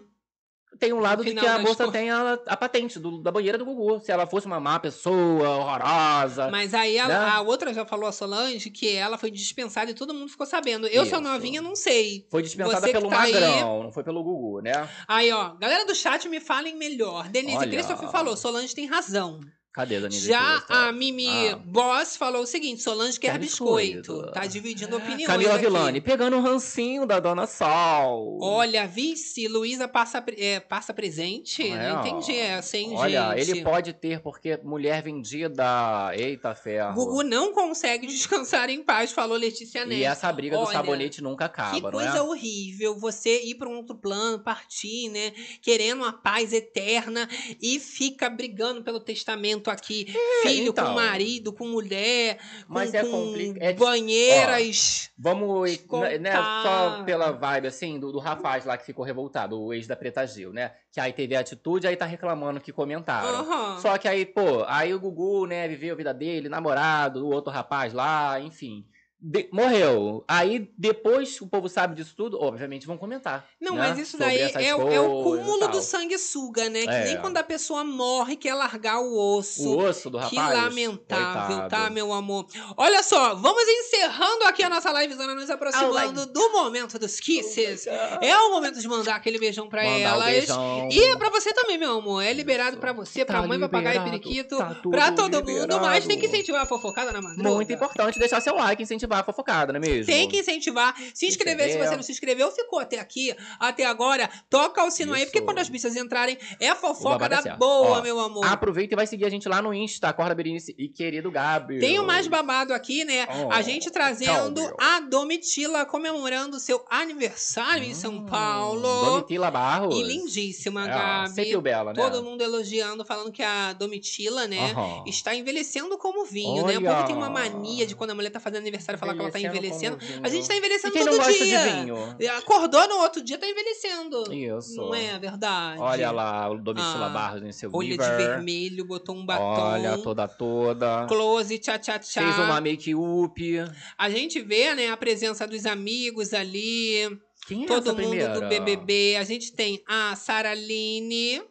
Tem um lado de que a das moça contas. tem a, a patente do- da banheira do Gugu. Se ela fosse uma má pessoa, horrorosa. Mas aí a, né? a outra já falou, a Solange, que ela foi dispensada e todo mundo ficou sabendo. Eu sou Isso. novinha, não sei. Foi dispensada Você pelo tá aí- Magrão, não foi pelo Gugu, né? Aí, ó, galera do chat, me falem melhor. Denise Olha. Christopher falou, Solange tem razão. Cadê, Danilo? Já a Mimi Ah. Boss falou o seguinte: Solange quer Quer biscoito. biscoito. Tá dividindo opiniões. Camila aqui. Villani, pegando o rancinho da Dona Sol. Olha, vice, Luísa passa, é, passa presente? É, não entendi essa, hein, Olha, gente? ele pode ter, porque mulher vendida. Eita ferro. Gugu não consegue descansar em paz, falou Letícia Neto. E essa briga do Olha, sabonete nunca acaba, Que não coisa é? horrível você ir para um outro plano, partir, né? Querendo uma paz eterna e fica brigando pelo testamento aqui. Filho então. com marido, com mulher, com, Mas é com complicado. É, banheiras. ó, vamos, contar. né, só pela vibe, assim, do, do rapaz lá que ficou revoltado, o ex da Preta Gil, né? Que aí teve a atitude, aí tá reclamando que comentaram. Aham. Só que aí, pô, aí o Gugu, né, viveu a vida dele, namorado, o outro rapaz lá, enfim. De- morreu. Aí, depois o povo sabe disso tudo, obviamente vão comentar. Não, né, mas isso daí é, o- é o cúmulo do sanguessuga, né? Que É. nem quando a pessoa morre quer largar o osso. O osso do Que rapaz, lamentável, coitado. tá, meu amor? Olha só, vamos encerrando aqui a nossa livezona, nos aproximando do momento dos kisses. É o momento de mandar aquele beijão pra Mandar elas. beijão. E é pra você também, meu amor. É liberado pra você, pra Tá mãe, papagaio e liberado, periquito, tá pra todo mundo. liberado. Mas tem que incentivar a fofocada na madruga. Muito importante deixar seu like e incentivar a fofocada, não é mesmo? Tem que incentivar. Se inscrever se inscrever. você não se inscreveu, ficou até aqui, até agora. Toca o sino aí, porque quando as bichas entrarem, é fofoca é da boa, Ó, meu amor. Aproveita e vai seguir a gente lá no Insta, Acorda Berenice e querido Gabi. Tem o mais babado aqui, né? Oh, a gente trazendo calma. a Domitila comemorando seu aniversário em São Paulo. Domitila Barros. E lindíssima, É, Gabi. sempre o bela, né? Todo mundo elogiando, falando que a Domitila, né, está envelhecendo como vinho, né? O Olha. povo tem uma mania de quando a mulher tá fazendo aniversário falar que ela tá Envelhecendo. A gente tá envelhecendo E quem todo não gosta de dia. vinho? Acordou no outro dia, tá envelhecendo. Isso. Não é verdade? Olha lá, o Domitila Ah, Barros em seu Olha de Beaver. vermelho, botou um batom. Olha, toda toda. Close, tchá, tchá, tchá. Fez uma make-up. A gente vê, né, a presença dos amigos ali. Quem é todo essa mundo primeira? do BBB. A gente tem a Saraline,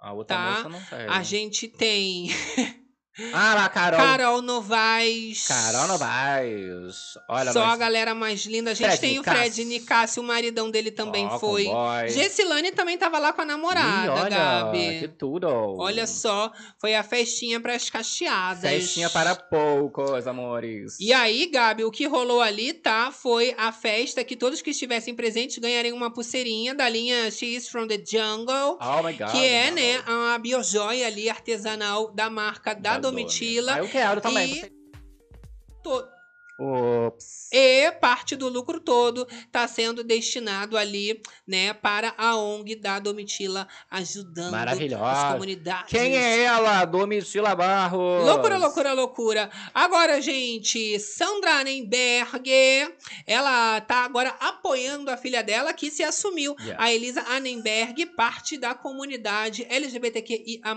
A outra tá? moça não sei. A gente tem Ah lá, Carol. Carol Novaes. Carol Novaes. Olha, Só nós- a galera mais linda. A gente Fred tem o. Fred Nicásio, o maridão dele também Ó, foi. Gessilane também tava lá com a namorada, Ih, olha, Gabi. que tudo. Olha só, foi a festinha pras cacheadas. Festinha para poucos, amores. E aí, Gabi, o que rolou ali, tá? Foi a festa que todos que estivessem presentes ganhariam uma pulseirinha da linha She's from the Jungle. Oh my God. Que é, né, a biojoia ali artesanal da marca da, Domitila. Ah, eu quero também. E to- Ops. E parte do lucro todo está sendo destinado ali, né, para a ONG da Domitila, ajudando as comunidades. Quem é ela? Domitila Barros. Loucura, loucura, loucura. Agora, gente, Sandra Annenberg, ela tá agora apoiando a filha dela que se assumiu. Yeah. A Elisa Annenberg, parte da comunidade LGBTQIA+.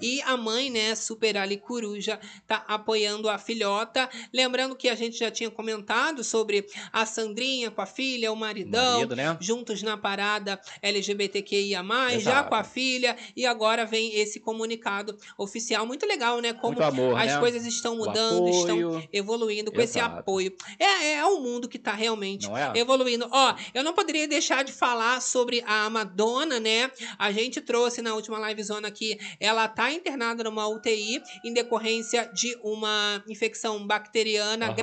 E a mãe, né, Super Ali Coruja, tá apoiando a filhota. Lembrando que a gente já tinha comentado sobre a Sandrinha com a filha, o maridão, Marido, né? juntos na parada LGBTQIA+, já com a filha, e agora vem esse comunicado oficial. Muito legal, né? Como amor, as né? coisas estão mudando, estão evoluindo com esse Exato. apoio. É, é o mundo que tá realmente é? evoluindo. Ó, eu não poderia deixar de falar sobre a Madonna, né? A gente trouxe na última livezona aqui, ela tá internada numa UTI em decorrência de uma infecção bacteriana Mariana, Aham.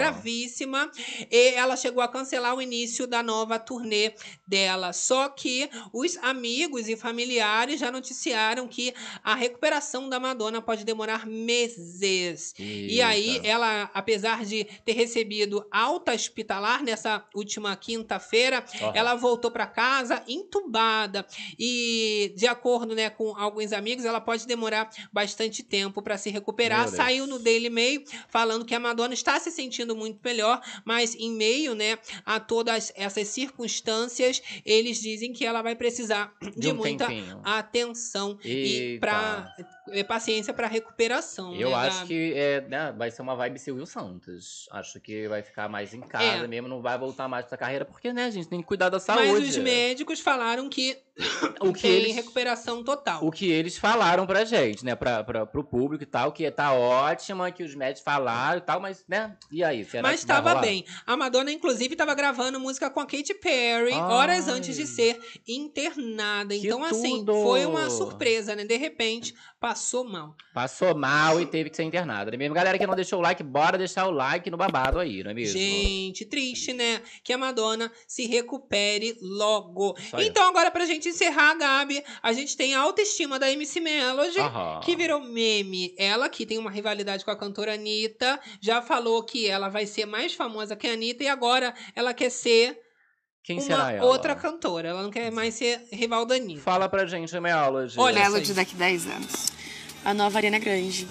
E ela chegou a cancelar o início da nova turnê dela. Só que os amigos e familiares já noticiaram que a recuperação da Madonna pode demorar meses. E aí, Eita. ela, apesar de ter recebido alta hospitalar nessa última quinta-feira, ela voltou para casa entubada. E, de acordo né, com alguns amigos, ela pode demorar bastante tempo para se recuperar. Saiu no Daily Mail falando que a Madonna está se sentindo muito melhor, mas em meio né, a todas essas circunstâncias, eles dizem que ela vai precisar de, um muita tempinho. atenção e Eita. pra, é, paciência para recuperação. Eu né, acho Gabi? que é, né, vai ser uma vibe Silvio Santos. Acho que vai ficar mais em casa É. mesmo, não vai voltar mais pra carreira, porque, né, gente, tem que cuidar da saúde. Mas os médicos falaram que o que tem eles, recuperação total. o que eles falaram pra gente, né, pra, pra, pro público e tal, que tá ótima, que os médicos falaram e tal, mas, né, e aí? Será Mas que rolar? bem. A Madonna, inclusive, estava gravando música com a Katy Perry horas antes de ser internada. Então, assim, tudo! foi uma surpresa, né? De repente, passou mal. Passou mal e teve que ser internada. Não é mesmo? Galera que não deixou o like, bora deixar o like no babado aí, não é mesmo? Gente, triste, né? Que a Madonna se recupere logo. Aí. Então, agora, pra gente encerrar, Gabi, a gente tem a autoestima da MC Melody, Aham. que virou meme. Ela, que tem uma rivalidade com a cantora Anitta, já falou que ela vai ser mais famosa que a Anitta e agora ela quer ser Quem uma será ela? outra cantora. Ela não quer mais ser rival da Anitta. Fala pra gente, Melody. Olha Melody aí. daqui 10 anos. A nova Ariana Grande.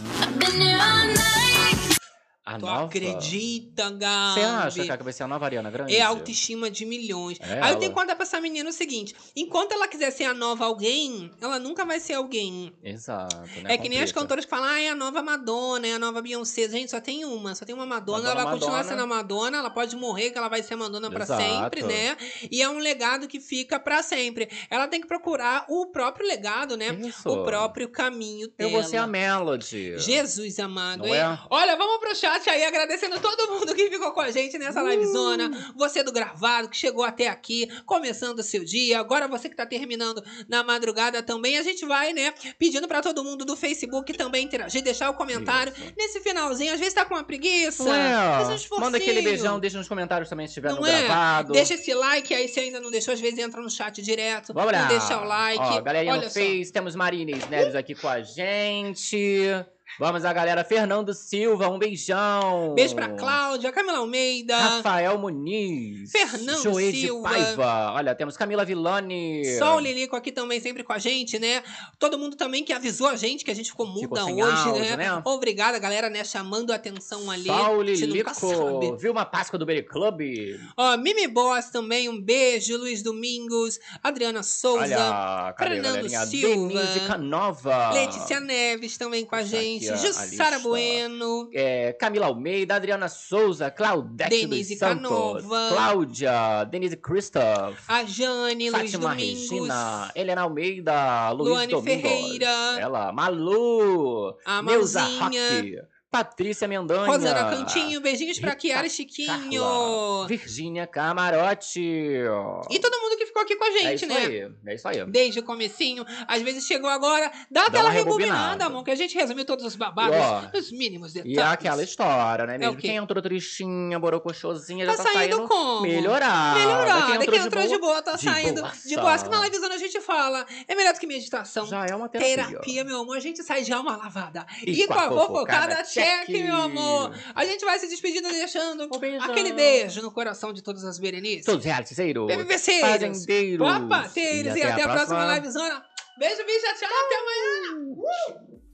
A Tu nova? acredita, Gabi? Você acha que vai ser a nova Ariana Grande? É autoestima de milhões. É Aí eu ela. tenho que contar pra essa menina o seguinte: enquanto ela quiser ser a nova alguém, ela nunca vai ser alguém. Exato, né? É que nem as Complica. cantoras que falam, ah, é a nova Madonna, é a nova Beyoncé. Gente, só tem uma, só tem uma Madonna. Madonna, ela vai continuar sendo a Madonna, ela pode morrer, que ela vai ser a Madonna pra Exato. sempre, né? E é um legado que fica pra sempre. Ela tem que procurar o próprio legado, né? Isso. O próprio caminho Eu dela. vou ser a Melody. Jesus amado, Não hein? é? Olha, vamos pro chat aí, agradecendo todo mundo que ficou com a gente nessa Uh! livezona. Você do gravado, que chegou até aqui, começando o seu dia. Agora você que tá terminando na madrugada também. A gente vai, né, pedindo pra todo mundo do Facebook também interagir, deixar o comentário. Nesse finalzinho, às vezes tá com uma preguiça. É? faz um. Manda aquele beijão, deixa nos comentários também se estiver Não no é? gravado. Deixa esse like aí, se ainda não deixou, às vezes entra no chat direto. Vamos lá. Deixa o like. Ó, galerinha Olha no. Face, temos Marina Neves aqui com a gente. Vamos a galera. Fernando Silva, um beijão. Beijo pra Cláudia, Camila Almeida. Rafael Muniz. Fernando Joê de Silva. Paiva. Olha, temos Camila Villani. Sol Lilico aqui também, sempre com a gente, né? Todo mundo também que avisou a gente que a gente ficou muda sem hoje, áudio, né? né? Obrigada, galera, né? Chamando a atenção ali. Sol sabe. Lilico. Viu uma Páscoa do Berry Club? Ó, Mimi Boss também, um beijo. Luiz Domingos, Adriana Souza, Olha, Fernando? Silva, Denise Canova. Letícia Neves também com a gente, a Jussara. Bueno. É, Camila Almeida, Adriana Souza, Claudete Denise dos Santos, Canova. Cláudia, Denise Christoph, A Jane, Luiz Domingos. Regina, Helena Almeida, Luiz Luane Domingos, Ferreira. ela, Malu, A Neuza Maluzinha. Patrícia Mendanha, Rosana Cantinho, beijinhos pra Rita Kiara e Chiquinho. Carla, Virgínia Camarote. E todo mundo que ficou aqui com a é gente, isso né? aí, é isso aí. Desde o comecinho, às vezes chegou agora, dá aquela uma rebobinada, amor, que a gente resumiu todos os babados, ó, os mínimos detalhes. E é aquela história, né? É Mesmo quê? quem entrou tristinha, borocochosinha, Tá já tá saindo como? melhorada. Melhorada. Quem Quem entrou de boa tá de saindo boaça. de boa. Acho que na livezona a gente fala. É melhor do que meditação. Já é uma terapia. meu amor. A gente sai de alma lavada. E E, com a fofocada, fofocada, check, check. meu amor. A gente vai se despedindo deixando beijão. aquele beijo no coração de todas as Berenices. Todos realiticeiros, BBBceiros, fazendeiros. papateiros. E, até a próxima livezona. Beijo, bicha. Tchau. Até amanhã. Uh!